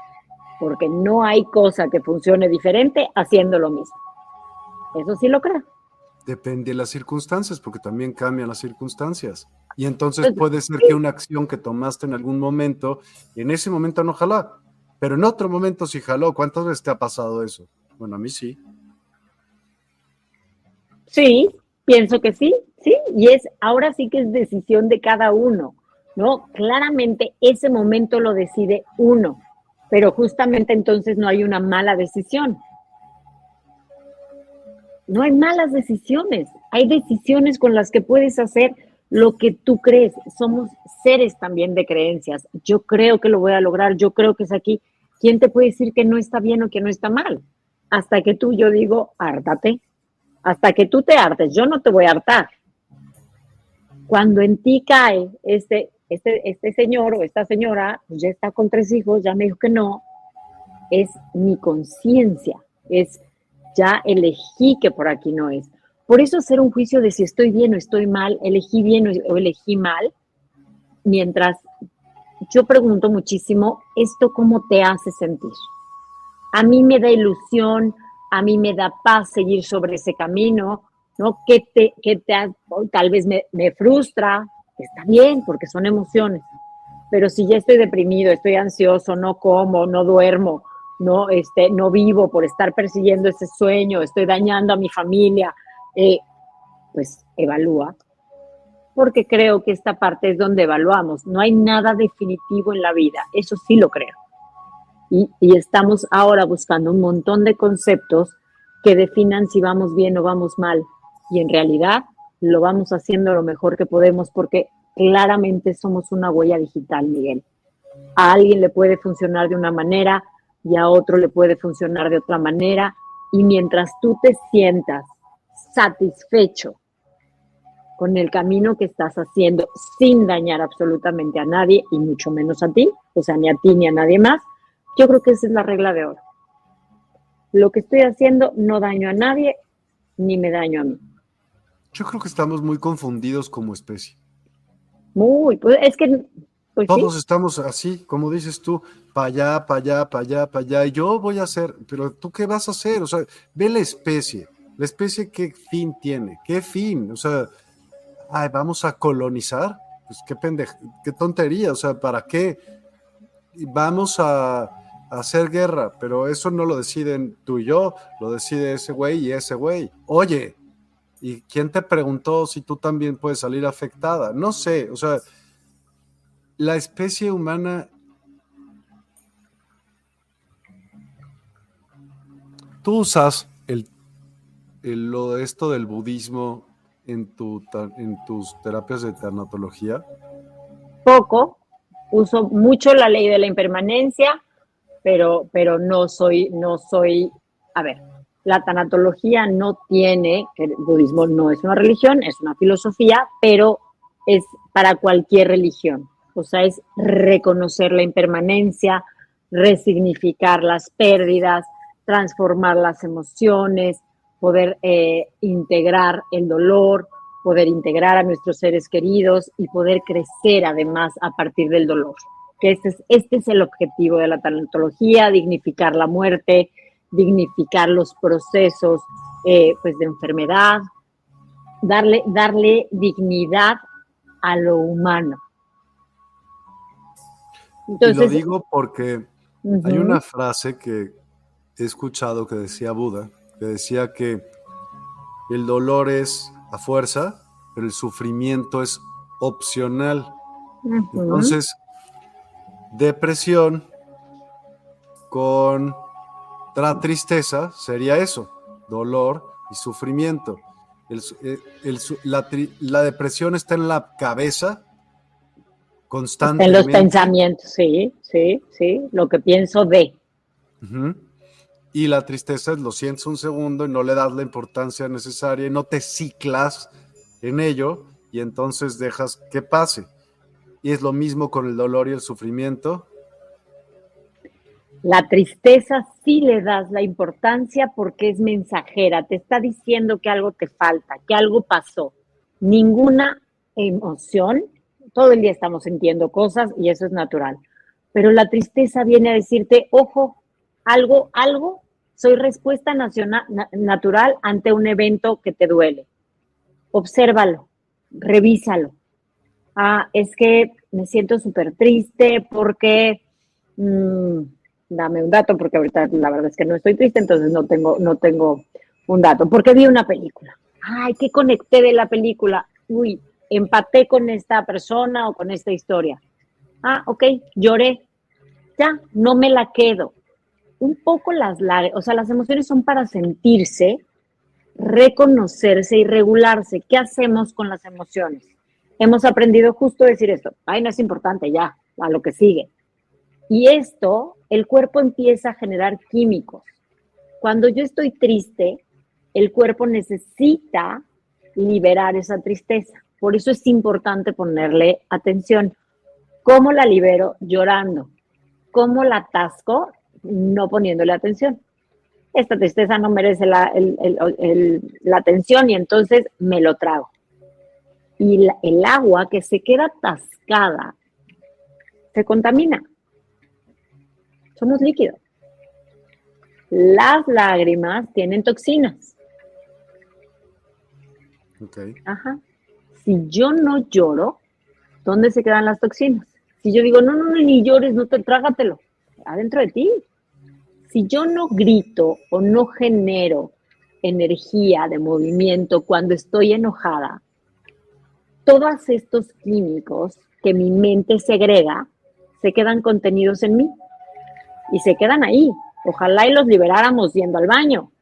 porque no hay cosa que funcione diferente haciendo lo mismo. Eso sí lo creo. Depende de las circunstancias, porque también cambian las circunstancias. Y entonces pues, puede ser que una acción que tomaste en algún momento, en ese momento no jaló, pero en otro momento sí jaló. ¿Cuántas veces te ha pasado eso? Bueno, a mí sí. Sí, pienso que sí, sí, y es ahora sí que es decisión de cada uno. ¿no? Claramente ese momento lo decide uno, pero justamente entonces no hay una mala decisión. No hay malas decisiones, hay decisiones con las que puedes hacer lo que tú crees. Somos seres también de creencias. Yo creo que lo voy a lograr, yo creo que es aquí. ¿Quién te puede decir que no está bien o que no está mal? Hasta que tú, yo digo, hártate. Hasta que tú te hartes, yo no te voy a hartar. Cuando en ti cae este, este, este señor o esta señora, pues ya está con tres hijos, ya me dijo que no, es mi conciencia, es ya elegí que por aquí no es. Por eso hacer un juicio de si estoy bien o estoy mal, elegí bien o elegí mal, mientras yo pregunto muchísimo, ¿esto cómo te hace sentir? A mí me da ilusión, a mí me da paz seguir sobre ese camino, ¿no? Que te, que te, tal vez me, me frustra, está bien, porque son emociones, pero si ya estoy deprimido, estoy ansioso, no como, no duermo, no, este, no vivo por estar persiguiendo ese sueño, estoy dañando a mi familia, eh, pues evalúa, porque creo que esta parte es donde evaluamos. No hay nada definitivo en la vida, eso sí lo creo. Y, y, estamos ahora buscando un montón de conceptos que definan si vamos bien o vamos mal. Y en realidad lo vamos haciendo lo mejor que podemos porque claramente somos una huella digital, Miguel. A alguien le puede funcionar de una manera y a otro le puede funcionar de otra manera. Y mientras tú te sientas satisfecho con el camino que estás haciendo sin dañar absolutamente a nadie y mucho menos a ti, o sea, ni a ti ni a nadie más, yo creo que esa es la regla de oro. Lo que estoy haciendo no daño a nadie ni me daño a mí. Yo creo que estamos muy confundidos como especie. Muy, pues es que... Pues Todos estamos así, como dices tú, para allá, para allá, para allá, para allá. Y yo voy a hacer, pero tú qué vas a hacer? O sea, ve la especie la especie, ¿qué fin tiene? ¿Qué fin? O sea, ay, vamos a colonizar. Pues qué pendeja, qué tontería. O sea, ¿para qué? Vamos a, hacer guerra, pero eso no lo deciden tú y yo, lo decide ese güey y ese güey. Oye, ¿y quién te preguntó si tú también puedes salir afectada? No sé, o sea, la especie humana tú usas el lo esto del budismo en, tu, en tus terapias de tanatología? Poco, uso mucho la ley de la impermanencia, pero, pero no soy, no soy, a ver, la tanatología no tiene, el budismo no es una religión, es una filosofía, pero es para cualquier religión. O sea, es reconocer la impermanencia, resignificar las pérdidas, transformar las emociones, poder eh, integrar el dolor, poder integrar a nuestros seres queridos y poder crecer además a partir del dolor. Que este es, este es el objetivo de la tanatología, dignificar la muerte, dignificar los procesos eh, pues de enfermedad, darle, darle dignidad a lo humano. Entonces, y lo digo porque hay una frase que he escuchado que decía Buda, que decía que el dolor es a fuerza, pero el sufrimiento es opcional. Entonces, depresión con tristeza sería eso, dolor y sufrimiento. Eh, la, depresión está en la cabeza constantemente. En los pensamientos, sí, sí, sí, lo que pienso de. Y la tristeza es lo sientes un segundo y no le das la importancia necesaria y no te ciclas en ello y entonces dejas que pase. Y es lo mismo con el dolor y el sufrimiento. La tristeza sí le das la importancia porque es mensajera, te está diciendo que algo te falta, que algo pasó. Ninguna emoción, todo el día estamos sintiendo cosas y eso es natural. Pero la tristeza viene a decirte, ojo, algo, algo soy respuesta nacional, natural ante un evento que te duele. Obsérvalo, revísalo. Ah, es que me siento súper triste porque, mm, dame un dato, porque ahorita la verdad es que no estoy triste, entonces no tengo, no tengo un dato. Porque vi una película. Ay, ¿qué conecté de la película? Uy, empaté con esta persona o con esta historia. Ah, ok, lloré. Ya, no me la quedo. Un poco las, o sea, las emociones son para sentirse, reconocerse y regularse. ¿Qué hacemos con las emociones? Hemos aprendido justo a decir esto. Ay, no es importante, ya, a lo que sigue. Y esto, el cuerpo empieza a generar químicos. Cuando yo estoy triste, el cuerpo necesita liberar esa tristeza. Por eso es importante ponerle atención. ¿Cómo la libero? Llorando. ¿Cómo la atasco? No poniéndole atención. Esta tristeza no merece la, atención y entonces me lo trago. Y el agua que se queda atascada se contamina. Somos líquidos. Las lágrimas tienen toxinas. Okay. Ajá. Si yo no lloro, ¿dónde se quedan las toxinas? Si yo digo, no, no, no, ni llores, no te trágatelo, adentro de ti. Si yo no grito o no genero energía de movimiento cuando estoy enojada, todos estos químicos que mi mente segrega se quedan contenidos en mí y se quedan ahí. Ojalá y los liberáramos yendo al baño,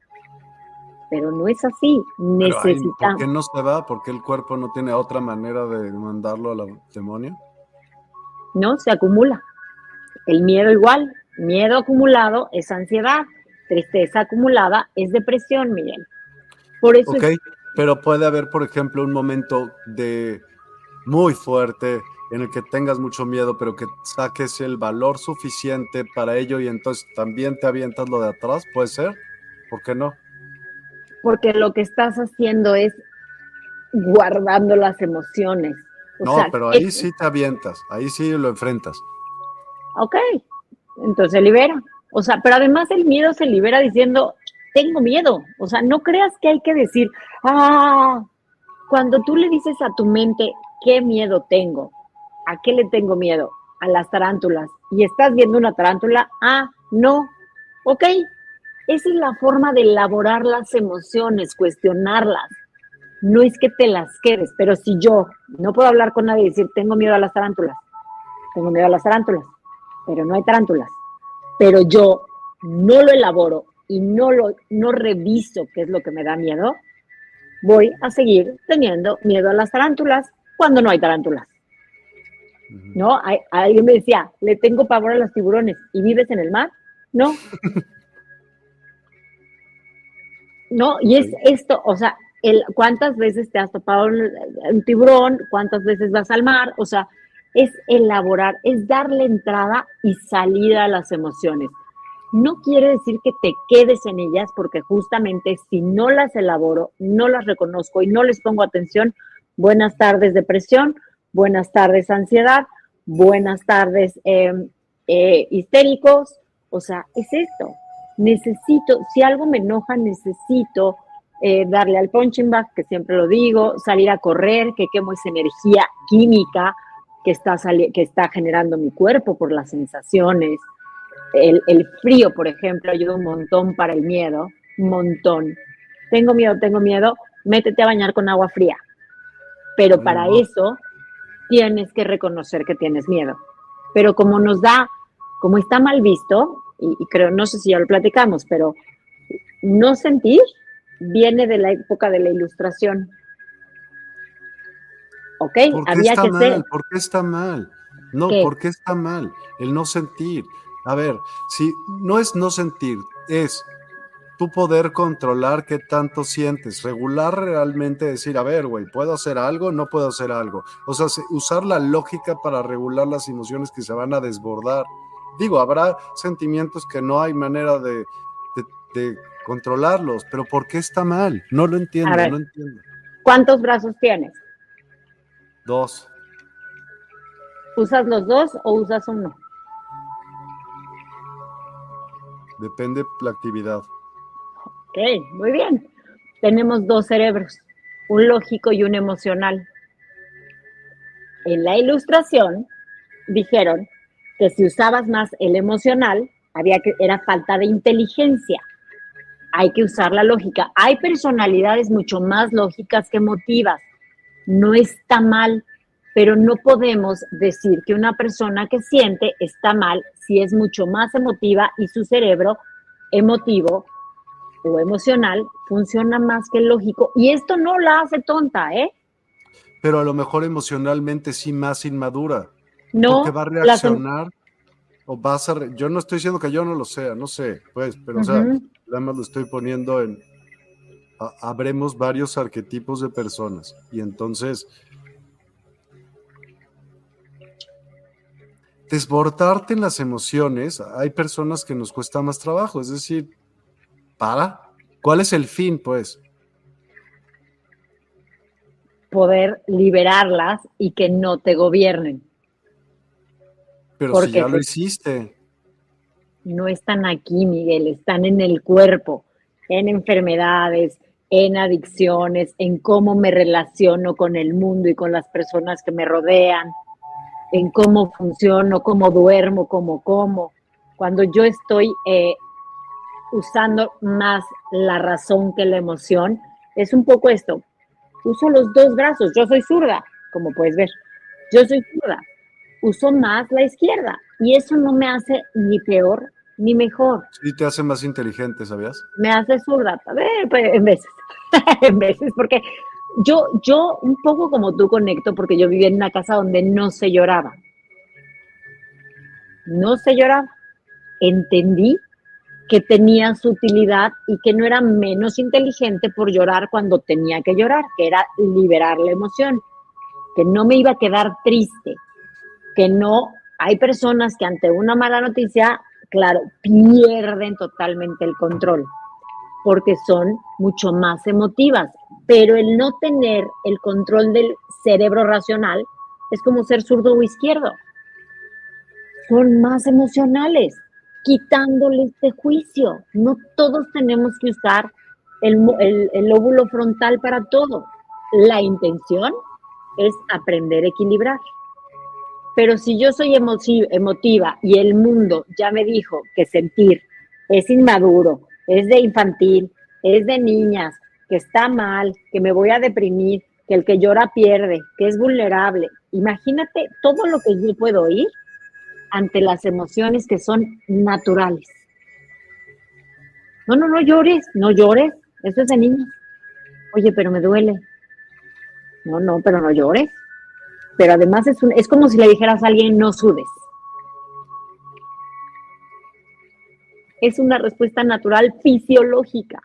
pero no es así. Necesitamos. ¿Por qué no se va? ¿Por qué el cuerpo no tiene otra manera de mandarlo a la demonio? No, se acumula. El miedo igual. Miedo acumulado es ansiedad. Tristeza acumulada es depresión, Miguel. Por eso. Ok, pero puede haber, por ejemplo, un momento de muy fuerte en el que tengas mucho miedo, pero que saques el valor suficiente para ello y entonces también te avientas lo de atrás, ¿puede ser? ¿Por qué no? Porque lo que estás haciendo es guardando las emociones. no, pero ahí sí te avientas, ahí sí lo enfrentas. Ok, entonces libera. O sea, pero además el miedo se libera diciendo, tengo miedo. O sea, no creas que hay que decir, ah, cuando tú le dices a tu mente, ¿qué miedo tengo? ¿A qué le tengo miedo? A las tarántulas. Y estás viendo una tarántula, ah, no, ok. Esa es la forma de elaborar las emociones, cuestionarlas. No es que te las quedes, pero si yo no puedo hablar con nadie y decir, tengo miedo a las tarántulas, tengo miedo a las tarántulas, pero no hay tarántulas. Pero yo no lo elaboro y no lo no reviso qué es lo que me da miedo, voy a seguir teniendo miedo a las tarántulas cuando no hay tarántulas. ¿No? alguien me decía, le tengo pavor a los tiburones y vives en el mar. No. no, y es esto, o sea, el, ¿cuántas veces te has topado un, tiburón? ¿Cuántas veces vas al mar? O sea, es elaborar, es darle entrada y salida a las emociones. No quiere decir que te quedes en ellas porque justamente si no las elaboro, no las reconozco y no les pongo atención, buenas tardes depresión, buenas tardes ansiedad, buenas tardes em, eh, histéricos, o sea, es esto. Necesito, si algo me enoja, necesito eh, darle al punching bag, que siempre lo digo, salir a correr, que quemo esa energía química que está, que está generando mi cuerpo por las sensaciones. El, el frío, por ejemplo, ayuda un montón para el miedo, un montón. Tengo miedo, tengo miedo, métete a bañar con agua fría. Pero para eso tienes que reconocer que tienes miedo. Pero como nos da, como está mal visto, y, creo, no sé si ya lo platicamos, pero no sentir viene de la época de la ilustración. ¿Ok? Había que ser. ¿Por qué está mal? No, ¿por qué está mal el no sentir? A ver, si no es no sentir, es tú poder controlar qué tanto sientes, regular realmente, decir, a ver, güey, ¿puedo hacer algo? No puedo hacer algo. O sea, usar la lógica para regular las emociones que se van a desbordar. Digo, habrá sentimientos que no hay manera de, controlarlos, pero ¿por qué está mal? No lo entiendo, no entiendo. ¿Cuántos brazos tienes? Dos. ¿Usas los dos o usas uno? Depende la actividad. Ok, muy bien. Tenemos dos cerebros, un lógico y un emocional. En la ilustración dijeron que si usabas más el emocional, había que, era falta de inteligencia. Hay que usar la lógica. Hay personalidades mucho más lógicas que emotivas. no está mal, pero no podemos decir que una persona que siente está mal si es mucho más emotiva y su cerebro emotivo o emocional funciona más que el lógico. Y esto no la hace tonta, ¿eh? Pero a lo mejor emocionalmente sí más inmadura. No. Porque va a reaccionar o vas a... Yo no estoy diciendo que yo no lo sea, no sé, pues, pero o sea, nada más lo estoy poniendo en... habremos varios arquetipos de personas y entonces desbordarte en las emociones, hay personas que nos cuesta más trabajo, es decir, para, ¿cuál es el fin, pues? Poder liberarlas y que no te gobiernen. Pero si ya lo hiciste. No están aquí, Miguel, están en el cuerpo, en enfermedades, en adicciones, en cómo me relaciono con el mundo y con las personas que me rodean en cómo funciono, cómo duermo, cómo como. Cuando yo estoy eh, usando más la razón que la emoción, es un poco esto. Uso los dos brazos, yo soy zurda, como puedes ver. Yo soy zurda, uso más la izquierda y eso no me hace ni peor ni mejor. Sí, te hace más inteligente, ¿sabías? Me hace zurda, a ver, pues, en veces, en veces, porque yo, yo un poco como tú conecto porque yo vivía en una casa donde no se lloraba. No se lloraba. Entendí que tenía su utilidad y que no era menos inteligente por llorar cuando tenía que llorar, que era liberar la emoción, que no me iba a quedar triste, que no hay personas que ante una mala noticia, claro, pierden totalmente el control porque son mucho más emotivas, pero el no tener el control del cerebro racional es como ser zurdo o izquierdo. Son más emocionales, quitándole este juicio. No todos tenemos que usar el, lóbulo frontal para todo. La intención es aprender a equilibrar. Pero si yo soy emotiva y el mundo ya me dijo que sentir es inmaduro, es de infantil, es de niñas, que está mal, que me voy a deprimir, que el que llora pierde, que es vulnerable. Imagínate todo lo que yo puedo oír ante las emociones que son naturales. No, no, no llores, no llores, eso es de niños. Oye, pero me duele. No, no, pero no llores. Pero además es, un, es como si le dijeras a alguien, no sudes. Es una respuesta natural fisiológica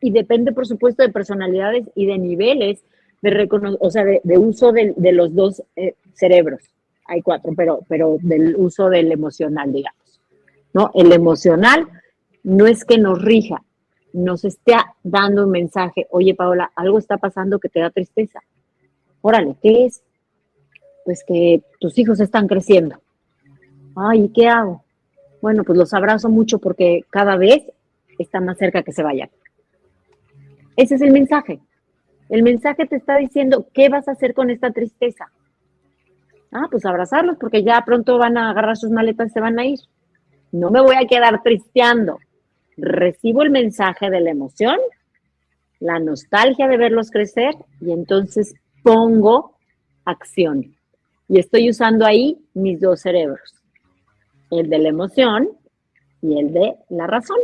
y depende, por supuesto, de personalidades y de niveles de, o sea, de, uso de, los dos eh, cerebros. Hay cuatro, pero, pero del uso del emocional, digamos. ¿no? El emocional no es que nos rija, nos esté dando un mensaje, oye Paola, algo está pasando que te da tristeza. Órale, ¿qué es? Pues que tus hijos están creciendo. Ay, ¿qué hago? Bueno, pues los abrazo mucho porque cada vez está más cerca que se vayan. Ese es el mensaje. El mensaje te está diciendo, ¿qué vas a hacer con esta tristeza? Ah, pues abrazarlos porque ya pronto van a agarrar sus maletas y se van a ir. No me voy a quedar tristeando. Recibo el mensaje de la emoción, la nostalgia de verlos crecer y entonces pongo acción. Y estoy usando ahí mis dos cerebros, el de la emoción y el de la razón.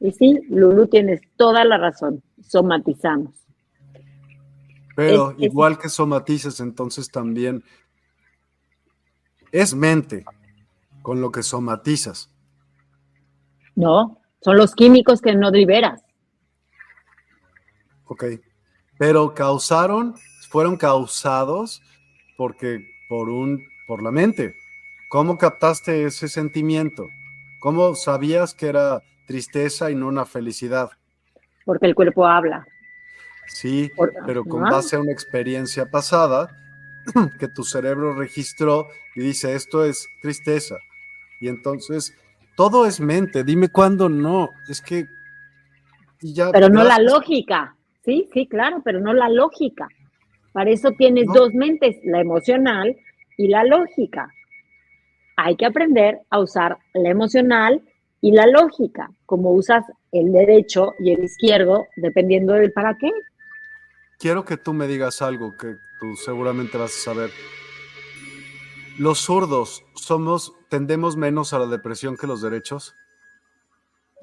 Y sí, Lulu, tienes toda la razón, somatizamos. Pero igual que somatizas, entonces también es mente con lo que somatizas. No, son los químicos que no liberas. Ok, pero causaron, fueron causados porque por un, por la mente. ¿Cómo captaste ese sentimiento? ¿Cómo sabías que era tristeza y no una felicidad. Porque el cuerpo habla. Sí, pero con base a una experiencia pasada que tu cerebro registró y dice, esto es tristeza. Y entonces, todo es mente, dime cuándo no. Es que... ya, pero no la lógica. Sí, sí, claro, pero no la lógica. Para eso tienes dos mentes, la emocional y la lógica. Hay que aprender a usar la emocional y la lógica, como usas el derecho y el izquierdo, dependiendo del para qué. quiero que tú me digas algo que tú seguramente vas a saber. ¿Los zurdos somos, tendemos menos a la depresión que los derechos?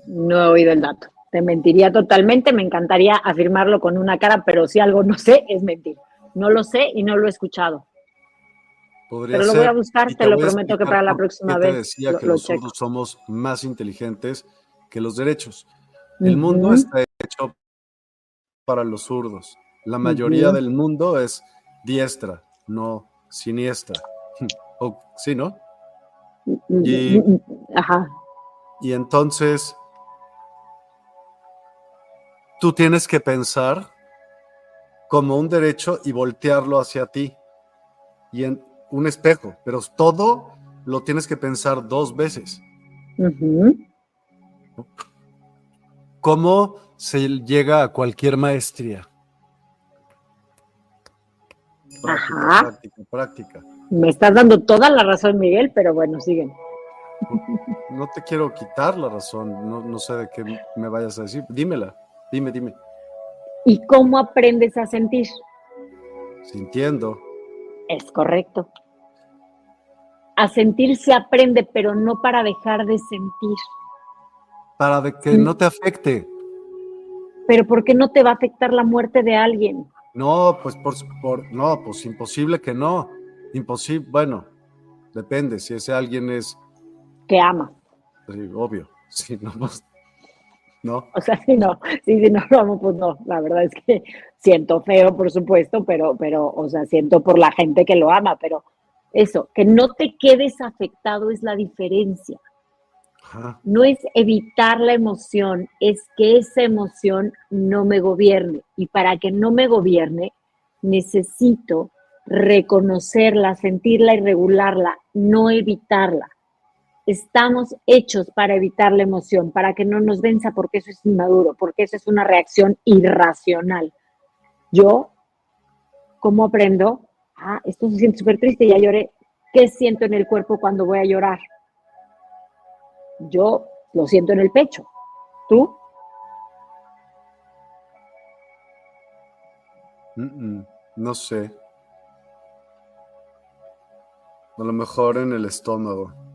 No he oído el dato. Te mentiría totalmente, me encantaría afirmarlo con una cara, pero si algo no sé, es mentir. No lo sé y no lo he escuchado. pero lo voy a buscar, te, lo prometo que para la próxima vez. Te decía que los zurdos somos más inteligentes que los derechos. El mundo está hecho para los zurdos. La mayoría del mundo es diestra, no siniestra. o, ¿Sí, no? Y, Ajá. y entonces tú tienes que pensar como un derecho y voltearlo hacia ti. Y en un espejo, pero todo lo tienes que pensar dos veces. ¿Cómo se llega a cualquier maestría? Práctica, práctica, práctica. Me estás dando toda la razón, Miguel, pero bueno, siguen. No te quiero quitar la razón, no, no sé de qué me vayas a decir. Dímela, dime, dime. ¿Y cómo aprendes a sentir? Sintiendo. Es correcto. A sentir se aprende, pero no para dejar de sentir. Para de que no te afecte. Pero ¿por qué no te va a afectar la muerte de alguien? No, pues por, por no, pues imposible que no. Imposible, bueno, depende si ese alguien es que ama. Sí, obvio. Sí, no, pues, no. O sea, si no, sí, si no lo amo, pues no. La verdad es que siento feo, por supuesto, pero, pero, o sea, siento por la gente que lo ama, pero eso, que no te quedes afectado es la diferencia. No es evitar la emoción, es que esa emoción no me gobierne. Y para que no me gobierne, necesito reconocerla, sentirla y regularla, no evitarla. Estamos hechos para evitar la emoción, para que no nos venza, porque eso es inmaduro, porque eso es una reacción irracional. Yo, ¿cómo aprendo? Ah, esto se siente súper triste, ya lloré. ¿Qué siento en el cuerpo cuando voy a llorar? Yo lo siento en el pecho. ¿Tú? no sé. A lo mejor en el estómago.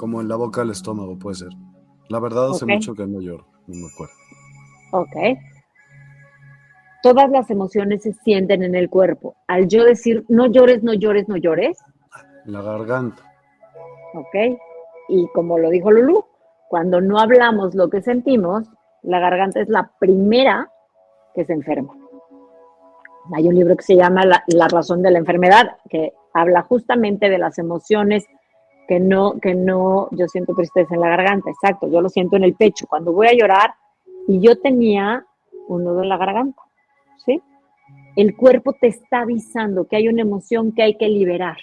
Como en la boca del estómago, puede ser. La verdad hace mucho que no lloro, no me acuerdo. Ok. Todas las emociones se sienten en el cuerpo. Al yo decir no llores, no llores, no llores. La garganta. Ok y como lo dijo Lulu, cuando no hablamos lo que sentimos, la garganta es la primera que se enferma. Hay un libro que se llama La, razón de la enfermedad, que habla justamente de las emociones que no, que no, yo siento tristeza en la garganta, exacto, yo lo siento en el pecho. Cuando voy a llorar, y yo tenía un nudo en la garganta, ¿sí? El cuerpo te está avisando que hay una emoción que hay que liberar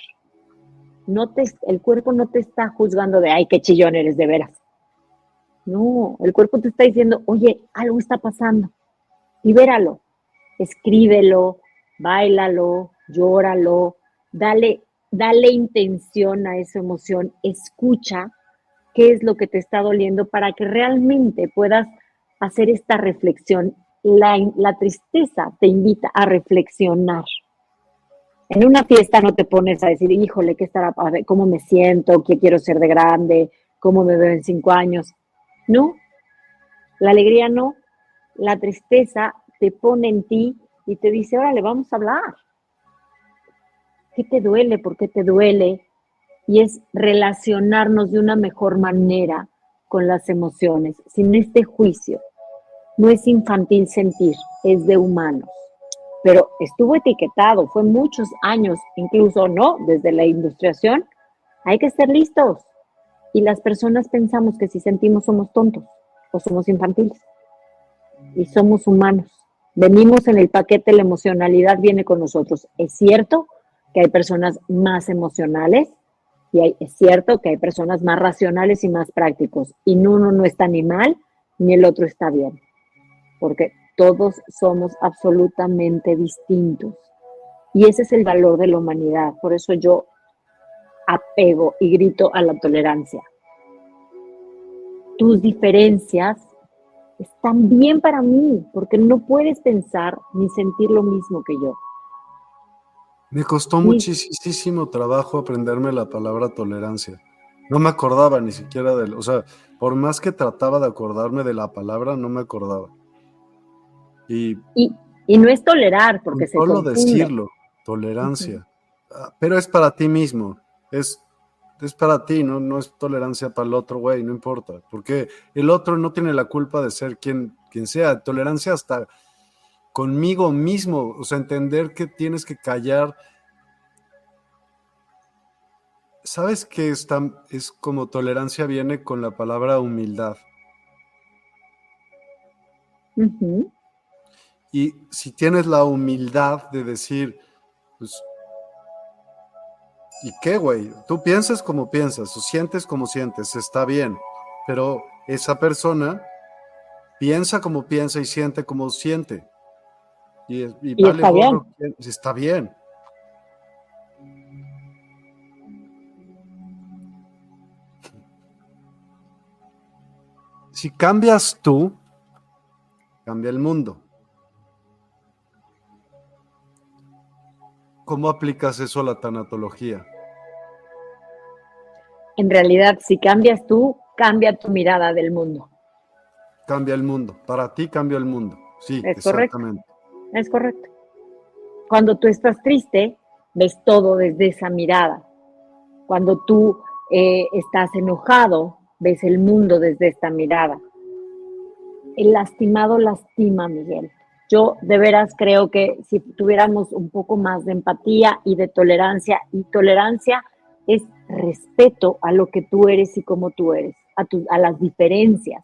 no te, el cuerpo no te está juzgando de, ay, qué chillón eres de veras. No, el cuerpo te está diciendo, oye, algo está pasando. Libéralo, escríbelo, bailalo, llóralo, dale, dale intención a esa emoción, escucha qué es lo que te está doliendo para que realmente puedas hacer esta reflexión. La, tristeza te invita a reflexionar. En una fiesta no te pones a decir, híjole, ¿qué estará? ¿Cómo me siento? ¿Qué quiero ser de grande? ¿Cómo me veo en cinco años? No, la alegría no. La tristeza te pone en ti y te dice, órale, vamos a hablar. ¿Qué te duele? ¿Por qué te duele? Y es relacionarnos de una mejor manera con las emociones, sin este juicio. No es infantil sentir, es de humanos pero estuvo etiquetado, fue muchos años, incluso no, desde la industriación, hay que estar listos. Y las personas pensamos que si sentimos somos tontos o somos infantiles. Y somos humanos. Venimos en el paquete, la emocionalidad viene con nosotros. Es cierto que hay personas más emocionales y es cierto que hay personas más racionales y más prácticos. Y uno no está ni mal ni el otro está bien. Porque todos somos absolutamente distintos. Y ese es el valor de la humanidad. Por eso yo apego y grito a la tolerancia. Tus diferencias están bien para mí, porque no puedes pensar ni sentir lo mismo que yo. Me costó muchísimo trabajo aprenderme la palabra tolerancia. No me acordaba ni siquiera de, o sea, por más que trataba de acordarme de la palabra, no me acordaba. Y, y, no es tolerar, porque se Solo decirlo, tolerancia. Ah, pero es para ti mismo, es, es para ti, ¿no? no es tolerancia para el otro, güey, no importa. Porque el otro no tiene la culpa de ser quien, quien sea. Tolerancia hasta conmigo mismo, o sea, entender que tienes que callar. ¿Sabes qué es, es como tolerancia viene con la palabra humildad? Y si tienes la humildad de decir, pues, ¿y qué, güey? Tú piensas como piensas, o sientes como sientes, está bien, pero esa persona piensa como piensa y siente como siente. Y, está bien. Está bien. Si cambias tú, cambia el mundo. ¿Cómo aplicas eso a la tanatología? En realidad, si cambias tú, cambia tu mirada del mundo. Cambia el mundo. Para ti cambia el mundo. Sí, exactamente. Es correcto. Cuando tú estás triste, ves todo desde esa mirada. Cuando tú eh, estás enojado, ves el mundo desde esta mirada. El lastimado lastima, Miguel. Yo de veras creo que si tuviéramos un poco más de empatía y de tolerancia, y tolerancia es respeto a lo que tú eres y cómo tú eres, a, a las diferencias.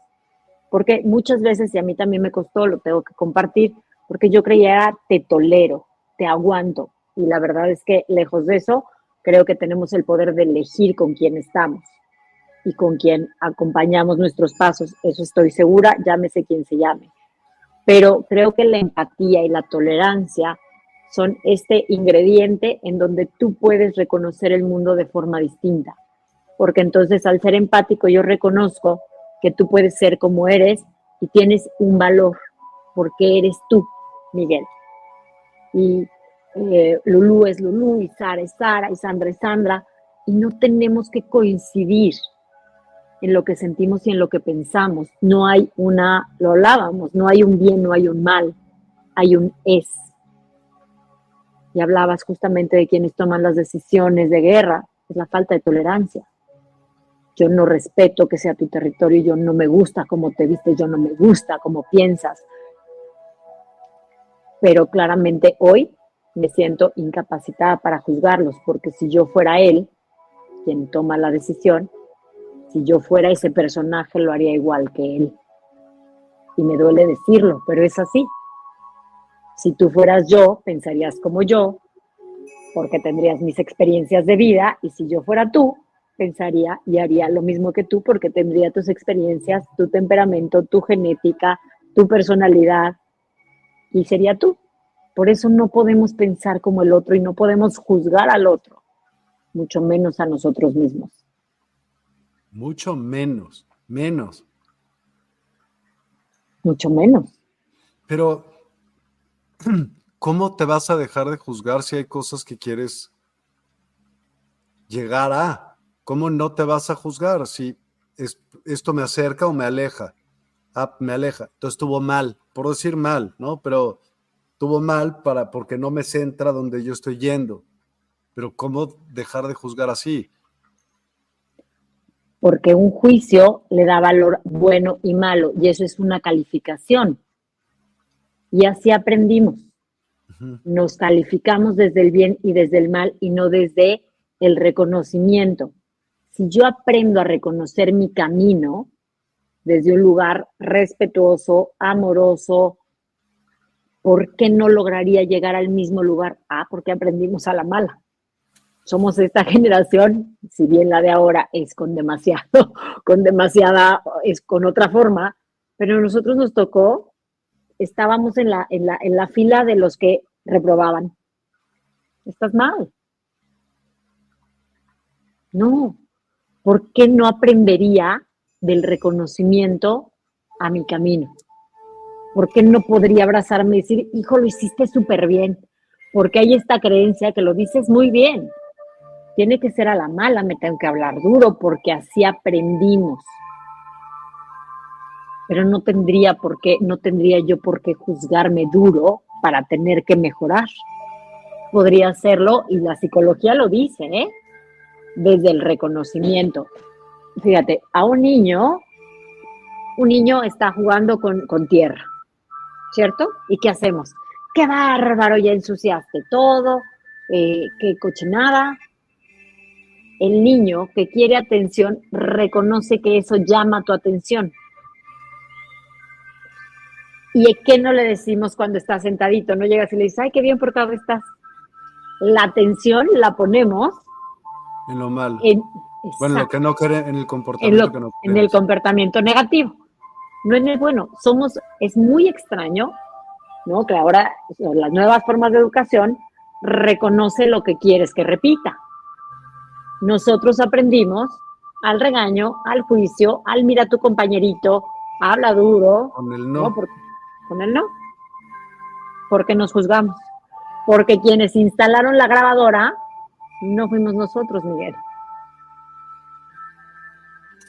Porque muchas veces, y a mí también me costó, lo tengo que compartir, porque yo creía, te tolero, te aguanto. Y la verdad es que lejos de eso, creo que tenemos el poder de elegir con quién estamos y con quién acompañamos nuestros pasos. Eso estoy segura, llámese quien se llame pero creo que la empatía y la tolerancia son este ingrediente en donde tú puedes reconocer el mundo de forma distinta. Porque entonces al ser empático yo reconozco que tú puedes ser como eres y tienes un valor, porque eres tú, Miguel. Y eh, Lulú es Lulú, y Sara es Sara, y Sandra es Sandra, y no tenemos que coincidir en lo que sentimos y en lo que pensamos. No hay una, lo hablábamos, no hay un bien, no hay un mal, hay un es. Y hablabas justamente de quienes toman las decisiones de guerra, es la falta de tolerancia. Yo no respeto que sea tu territorio, yo no me gusta cómo te viste, yo no me gusta cómo piensas. Pero claramente hoy me siento incapacitada para juzgarlos, porque si yo fuera él quien toma la decisión, si yo fuera ese personaje lo haría igual que él. Y me duele decirlo, pero es así. Si tú fueras yo, pensarías como yo, porque tendrías mis experiencias de vida, y si yo fuera tú, pensaría y haría lo mismo que tú, porque tendría tus experiencias, tu temperamento, tu genética, tu personalidad, y sería tú. Por eso no podemos pensar como el otro y no podemos juzgar al otro, mucho menos a nosotros mismos mucho menos, menos. Mucho menos. Pero, ¿cómo te vas a dejar de juzgar si hay cosas que quieres llegar a? ¿Cómo no te vas a juzgar si esto me acerca o me aleja? Ah, me aleja. Entonces estuvo mal, por decir mal, ¿no? Pero estuvo mal para, porque no me centra donde yo estoy yendo. Pero ¿cómo dejar de juzgar así? porque un juicio le da valor bueno y malo, y eso es una calificación. Y así aprendimos. Nos calificamos desde el bien y desde el mal y no desde el reconocimiento. Si yo aprendo a reconocer mi camino desde un lugar respetuoso, amoroso, ¿por qué no lograría llegar al mismo lugar? Ah, porque aprendimos a la mala somos esta generación, si bien la de ahora es con demasiado, con demasiada, es con otra forma, pero a nosotros nos tocó, estábamos en la, en la, en la fila de los que reprobaban. Estás mal. No, ¿por qué no aprendería del reconocimiento a mi camino? ¿Por qué no podría abrazarme y decir, hijo, lo hiciste súper bien? Porque hay esta creencia que lo dices muy bien. Tiene que ser a la mala, me tengo que hablar duro porque así aprendimos. Pero no tendría por qué, no tendría yo por qué juzgarme duro para tener que mejorar. Podría hacerlo, y la psicología lo dice, ¿eh? desde el reconocimiento. Fíjate, a un niño, un niño está jugando con, con tierra, ¿cierto? ¿Y qué hacemos? ¡Qué bárbaro! Ya ensuciaste todo, eh, qué cochinada. El niño que quiere atención reconoce que eso llama tu atención. ¿Y qué no le decimos cuando está sentadito? No llegas y le dices, ay, qué bien portado estás. La atención la ponemos en lo malo. Bueno, lo que no quiere en el comportamiento en, en el comportamiento negativo. No el bueno. Somos, es muy extraño, ¿no? Que ahora las nuevas formas de educación reconoce lo que quieres que repita. Nosotros aprendimos al regaño, al juicio, al mira a tu compañerito, habla duro. Con el no. con el no. Porque nos juzgamos. Porque quienes instalaron la grabadora no fuimos nosotros, Miguel.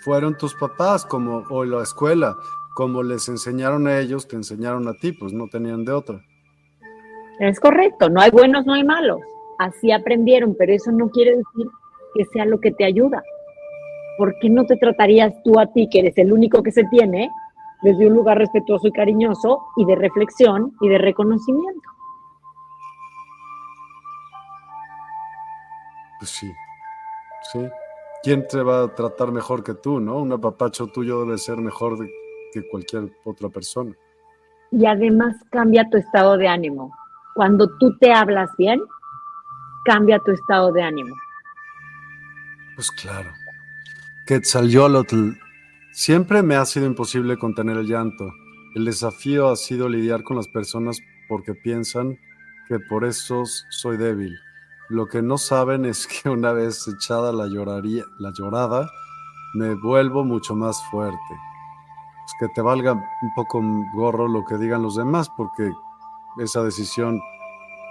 Fueron tus papás, como, o la escuela, como les enseñaron a ellos, te enseñaron a ti, pues no tenían de otra. Es correcto, no hay buenos, no hay malos. Así aprendieron, pero eso no quiere decir que sea lo que te ayuda. ¿Por qué no te tratarías tú a ti, que eres el único que se tiene, desde un lugar respetuoso y cariñoso y de reflexión y de reconocimiento? Pues sí, sí. ¿Quién te va a tratar mejor que tú, no? Un apapacho tuyo debe ser mejor que cualquier otra persona. Y además cambia tu estado de ánimo. Cuando tú te hablas bien, cambia tu estado de ánimo. Pues claro. Quetzalcóatl, siempre me ha sido imposible contener el llanto. El desafío ha sido lidiar con las personas porque piensan que por eso soy débil. Lo que no saben es que una vez echada la, lloraría, la llorada, me vuelvo mucho más fuerte. Es que te valga un poco gorro lo que digan los demás, porque esa decisión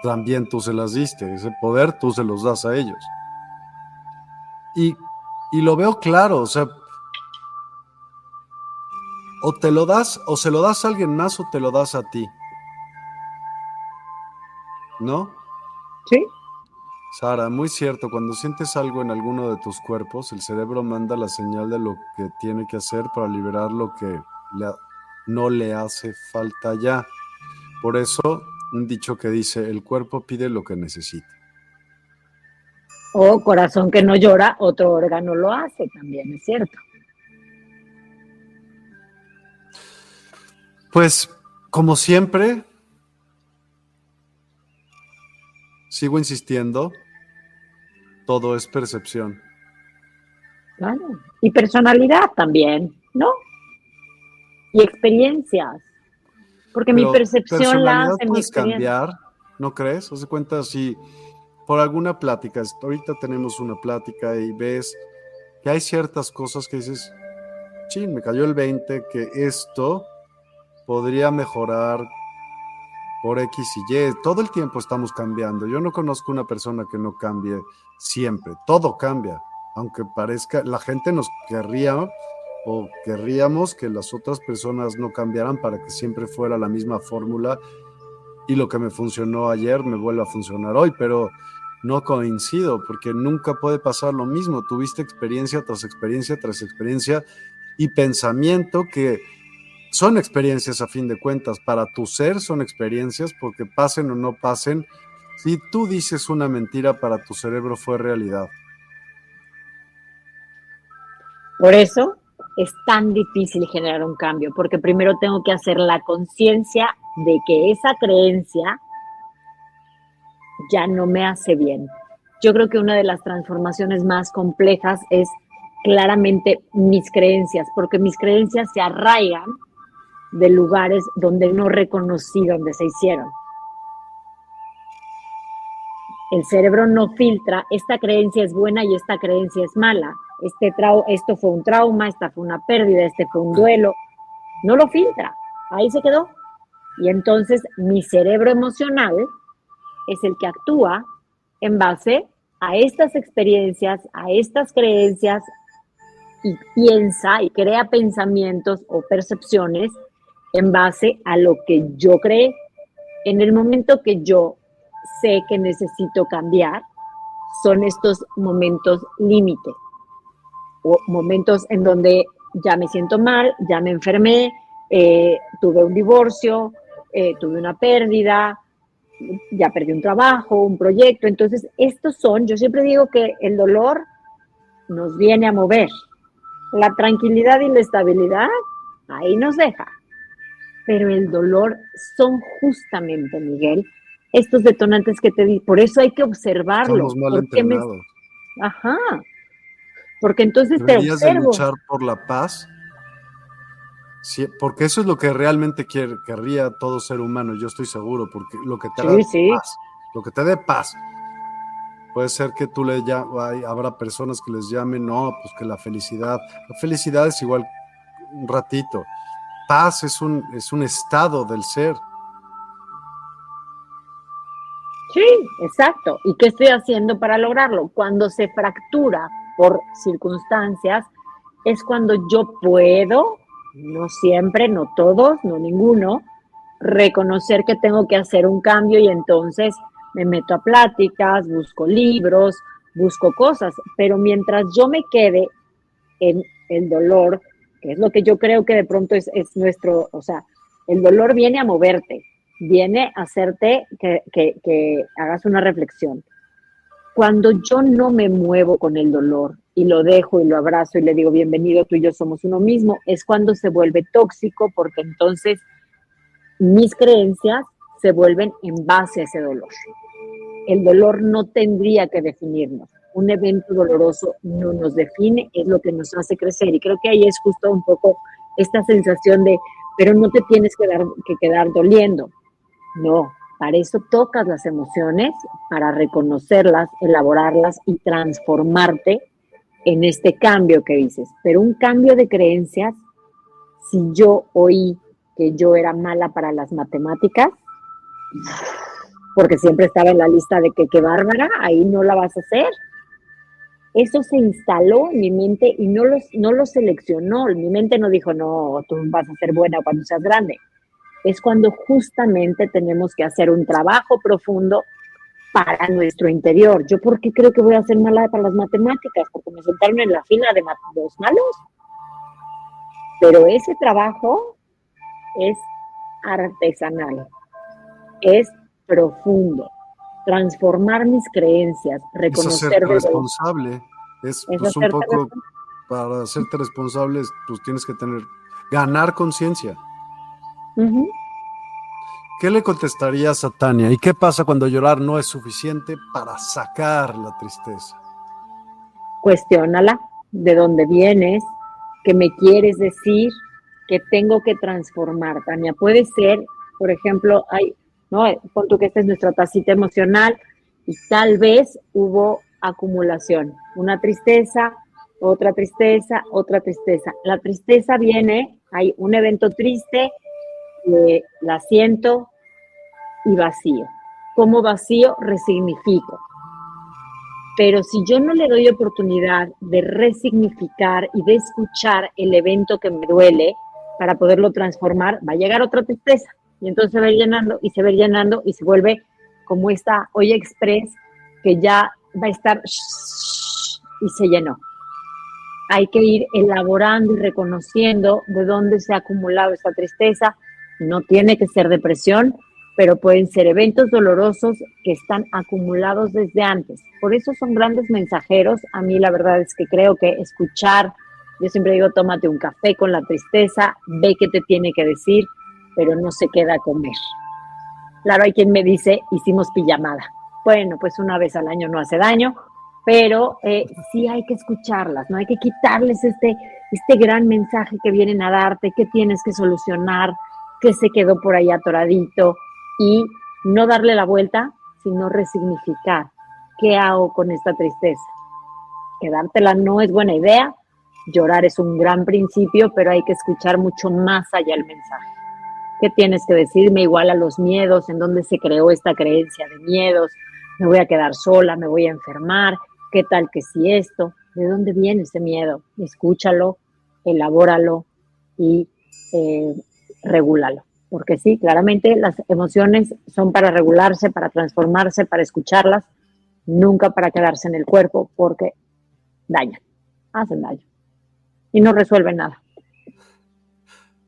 también tú se las diste, ese poder tú se los das a ellos. Y, y lo veo claro, o sea, o te lo das, o se lo das a alguien más, o te lo das a ti. ¿No? Sí, Sara, muy cierto, cuando sientes algo en alguno de tus cuerpos, el cerebro manda la señal de lo que tiene que hacer para liberar lo que no le hace falta ya. Por eso, un dicho que dice, el cuerpo pide lo que necesita. O corazón que no llora, otro órgano lo hace, también es cierto. Pues, como siempre, sigo insistiendo, todo es percepción. Claro. Y personalidad también, ¿no? Y experiencias. Porque mi percepción la hace mi cambiar, ¿no crees? Se cuenta si por alguna plática, ahorita tenemos una plática y ves que hay ciertas cosas que dices, chin, me cayó el 20, que esto podría mejorar por X y Y. Todo el tiempo estamos cambiando. Yo no conozco una persona que no cambie siempre. Todo cambia. Aunque parezca, la gente nos querría o querríamos que las otras personas no cambiaran para que siempre fuera la misma fórmula y lo que me funcionó ayer me vuelve a funcionar hoy, pero no coincido porque nunca puede pasar lo mismo. Tuviste experiencia tras experiencia tras experiencia y pensamiento que son experiencias a fin de cuentas. Para tu ser son experiencias porque pasen o no pasen. Si tú dices una mentira, para tu cerebro fue realidad. Por eso es tan difícil generar un cambio, porque primero tengo que hacer la conciencia de que esa creencia ya no me hace bien. Yo creo que una de las transformaciones más complejas es claramente mis creencias, porque mis creencias se arraigan de lugares donde no reconocí donde se hicieron. El cerebro no filtra, esta creencia es buena y esta creencia es mala. Este trau esto fue un trauma, esta fue una pérdida, este fue un duelo. no lo filtra, ahí se quedó. Y entonces mi cerebro emocional es el que actúa en base a estas experiencias, a estas creencias, y piensa y crea pensamientos o percepciones en base a lo que yo creé. En el momento que yo sé que necesito cambiar, son estos momentos límite o momentos en donde ya me siento mal, ya me enfermé, eh, tuve un divorcio, eh, tuve una pérdida, ya perdí un trabajo, un proyecto. Entonces, estos son, yo siempre digo que el dolor nos viene a mover, la tranquilidad y la estabilidad, ahí nos deja. Pero el dolor son justamente, Miguel, estos detonantes que te di. Por eso hay que observarlo. Mal Ajá. Porque entonces te observo. de luchar por la paz. Sí, porque eso es lo que realmente quiere, querría todo ser humano, yo estoy seguro, porque lo que te dé paz, lo que te dé paz, Puede ser que tú le ya habrá personas que les llamen, no, pues que la felicidad, la felicidad es igual un ratito. Es un, es un estado del ser. Sí, exacto. ¿Y qué estoy haciendo para lograrlo? Cuando se fractura por circunstancias, es cuando yo puedo, no siempre, no todos, no ninguno, reconocer que tengo que hacer un cambio y entonces me meto a pláticas, busco libros, busco cosas, pero mientras yo me quede en el dolor, que es lo que yo creo que de pronto es, nuestro, o sea, el dolor viene a moverte, viene a hacerte que, que hagas una reflexión. Cuando yo no me muevo con el dolor y lo dejo y lo abrazo y le digo, bienvenido, tú y yo somos uno mismo, es cuando se vuelve tóxico porque entonces mis creencias se vuelven en base a ese dolor el dolor no tendría que definirnos. Un evento doloroso no nos define, es lo que nos hace crecer. Y creo que ahí es justo un poco esta sensación de, pero no te tienes que, dar, que quedar doliendo. No, para eso tocas las emociones, para reconocerlas, elaborarlas y transformarte en este cambio que dices. Pero un cambio de creencias, si yo oí que yo era mala para las matemáticas, porque siempre estaba en la lista de que qué bárbara, ahí no la vas a hacer. Eso se instaló en mi mente y no lo, no lo seleccionó. Mi mente no dijo, no, tú vas a ser buena cuando seas grande. Es cuando justamente tenemos que hacer un trabajo profundo para nuestro interior. ¿Yo por qué creo que voy a ser mala para las matemáticas? Porque me sentaron en la fila de los malos. Pero ese trabajo es artesanal, es profundo, transformar mis creencias, reconocer... Es responsable, es, pues, un poco, para hacerte responsable, pues tienes que tener, ganar conciencia. ¿Qué le contestarías a Tania? ¿Y qué pasa cuando llorar no es suficiente para sacar la tristeza? Cuestiónala, de dónde vienes, qué me quieres decir, que tengo que transformar. Tania, puede ser, por ejemplo, hay ¿no? Pon tú que esta es nuestra tacita emocional y tal vez hubo acumulación, una tristeza, otra tristeza, otra tristeza. La tristeza viene, hay un evento triste, eh, la siento y vacío. Como vacío resignifico. Pero si yo no le doy oportunidad de resignificar y de escuchar el evento que me duele para poderlo transformar, va a llegar otra tristeza y entonces se va llenando y se va llenando y se vuelve como esta olla express que ya va a estar y se llenó. Hay que ir elaborando y reconociendo de dónde se ha acumulado esta tristeza. No tiene que ser depresión, pero pueden ser eventos dolorosos que están acumulados desde antes. Por eso son grandes mensajeros. A mí la verdad es que creo que escuchar, yo siempre digo, tómate un café con la tristeza, ve qué te tiene que decir, pero no se queda a comer. Claro, hay quien me dice, hicimos pijamada. Bueno, pues una vez al año no hace daño, pero eh, sí hay que escucharlas, no hay que quitarles este, este gran mensaje que vienen a darte, que tienes que solucionar, que se quedó por ahí atoradito y no darle la vuelta, sino resignificar. ¿Qué hago con esta tristeza? Quedártela no es buena idea, llorar es un gran principio, pero hay que escuchar mucho más allá el mensaje. ¿Qué tienes que decirme igual a los miedos? ¿En dónde se creó esta creencia de miedos? ¿Me voy a quedar sola? ¿Me voy a enfermar? ¿Qué tal que si esto? ¿De dónde viene ese miedo? Escúchalo, elabóralo y eh, regúlalo. Porque sí, claramente las emociones son para regularse, para transformarse, para escucharlas, nunca para quedarse en el cuerpo porque dañan, hacen daño y no resuelven nada.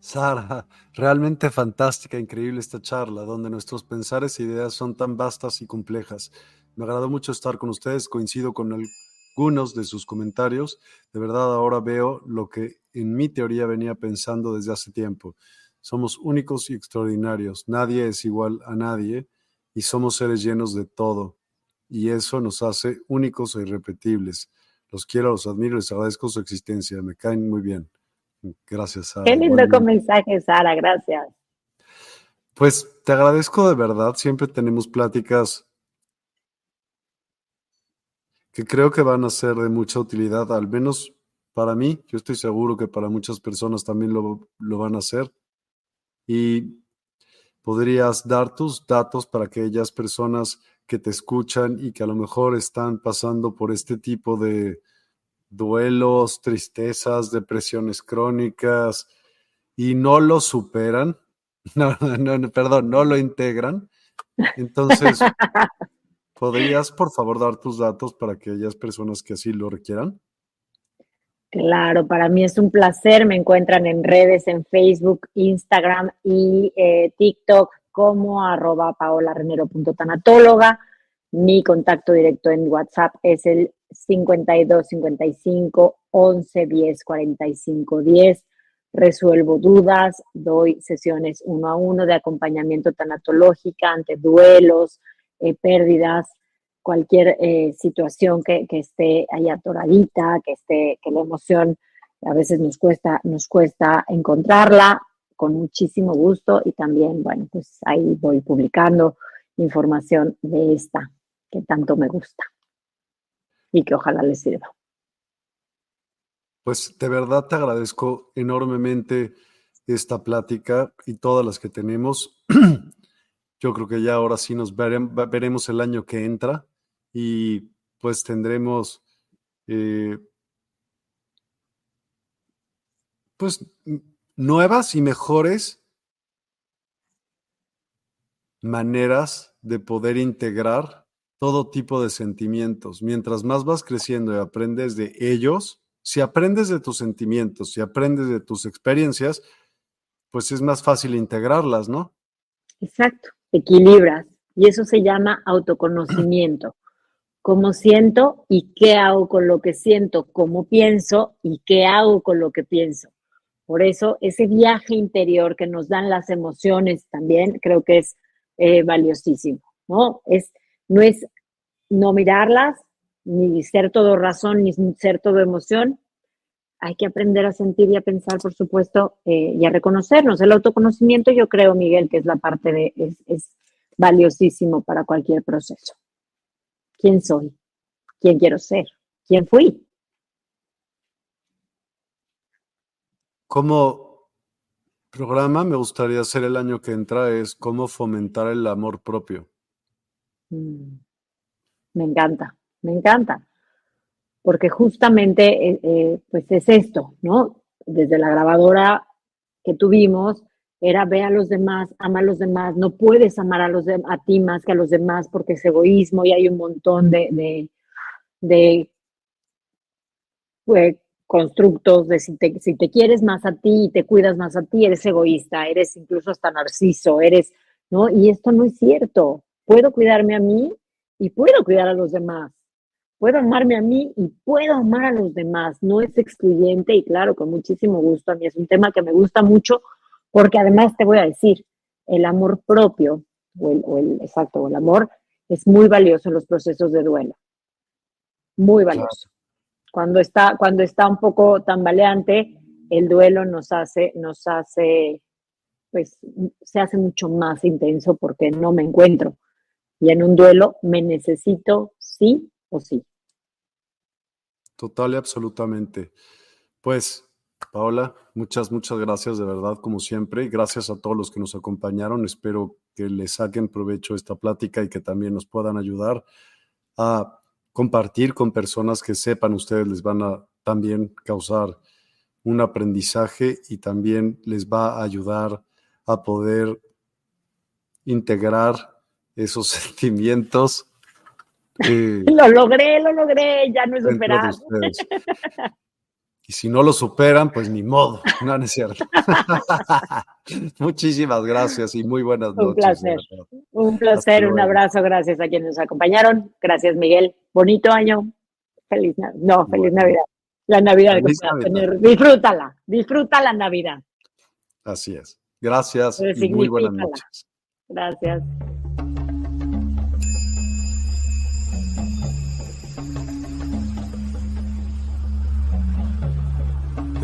Sara, realmente fantástica, increíble esta charla, donde nuestros pensares e ideas son tan vastas y complejas. Me agradó mucho estar con ustedes, coincido con algunos de sus comentarios. De verdad, ahora veo lo que en mi teoría venía pensando desde hace tiempo. Somos únicos y extraordinarios. Nadie es igual a nadie y somos seres llenos de todo. Y eso nos hace únicos e irrepetibles. Los quiero, los admiro, les agradezco su existencia. Me caen muy bien. Gracias, Sara. Qué lindo mensaje, Sara. Gracias. Pues te agradezco de verdad. Siempre tenemos pláticas que creo que van a ser de mucha utilidad, al menos para mí. Yo estoy seguro que para muchas personas también lo, lo van a hacer y podrías dar tus datos para aquellas personas que te escuchan y que a lo mejor están pasando por este tipo de duelos, tristezas, depresiones crónicas y no lo superan, no, no, perdón, no lo integran. Entonces, ¿podrías por favor dar tus datos para aquellas personas que así lo requieran? Claro, para mí es un placer. Me encuentran en redes, en Facebook, Instagram y eh, TikTok como arroba paolarenero.tanatóloga. Mi contacto directo en WhatsApp es el 52 55 11 10 45 10. Resuelvo dudas, doy sesiones uno a uno de acompañamiento tanatológica ante duelos, eh, pérdidas, cualquier eh, situación que, esté ahí atoradita, que esté, que la emoción a veces nos cuesta, nos cuesta encontrarla, con muchísimo gusto y también, bueno, pues ahí voy publicando información de esta que tanto me gusta y que ojalá les sirva. Pues de verdad te agradezco enormemente esta plática y todas las que tenemos. Yo creo que ya ahora sí nos veremos el año que entra y pues tendremos eh, pues nuevas y mejores maneras de poder integrar todo tipo de sentimientos. Mientras más vas creciendo y aprendes de ellos, si aprendes de tus sentimientos, si aprendes de tus experiencias, pues es más fácil integrarlas, ¿no? Exacto, equilibras. Y eso se llama autoconocimiento cómo siento y qué hago con lo que siento, cómo pienso y qué hago con lo que pienso. Por eso ese viaje interior que nos dan las emociones también creo que es eh, valiosísimo, ¿no? Es, no es no mirarlas, ni ser todo razón, ni ser todo emoción. Hay que aprender a sentir y a pensar, por supuesto, eh, y a reconocernos. El autoconocimiento, yo creo, Miguel, que es la parte de, es valiosísimo para cualquier proceso quién soy, quién quiero ser, quién fui. Como programa me gustaría hacer el año que entra es cómo fomentar el amor propio. Mm, me encanta, me encanta, porque justamente eh, eh, pues es esto, ¿no? Desde la grabadora que tuvimos, era ve a los demás, ama a los demás, no puedes amar a, los a ti más que a los demás porque es egoísmo y hay un montón de, de, pues, constructos de si te, si te quieres más a ti y te cuidas más a ti, eres egoísta, eres incluso hasta narciso, eres, ¿no? Y esto no es cierto. Puedo cuidarme a mí y puedo cuidar a los demás. Puedo amarme a mí y puedo amar a los demás. No es excluyente y claro, con muchísimo gusto. A mí es un tema que me gusta mucho porque además te voy a decir, el amor propio, o el, exacto, el amor es muy valioso en los procesos de duelo. Muy valioso. Cuando, está, cuando está un poco tambaleante, el duelo nos hace, nos hace, pues se hace mucho más intenso porque no me encuentro. Y en un duelo me necesito sí o sí. Total y absolutamente. Pues, Paola, muchas, muchas gracias de verdad, como siempre. Gracias a todos los que nos acompañaron. Espero que les saquen provecho esta plática y que también nos puedan ayudar a compartir con personas que sepan ustedes les van a también causar un aprendizaje y también les va a ayudar a poder integrar esos sentimientos. lo logré, lo logré, ya no es superar. Y si no lo superan, pues ni modo, no, es cierto. Muchísimas gracias y muy buenas noches. Un placer, un placer, un abrazo, gracias a quienes nos acompañaron. Gracias, Miguel. Bonito año. Feliz, no, feliz Navidad. La Navidad que tener. Disfrútala, disfruta la Navidad. Así es. Gracias y muy buenas noches. Gracias.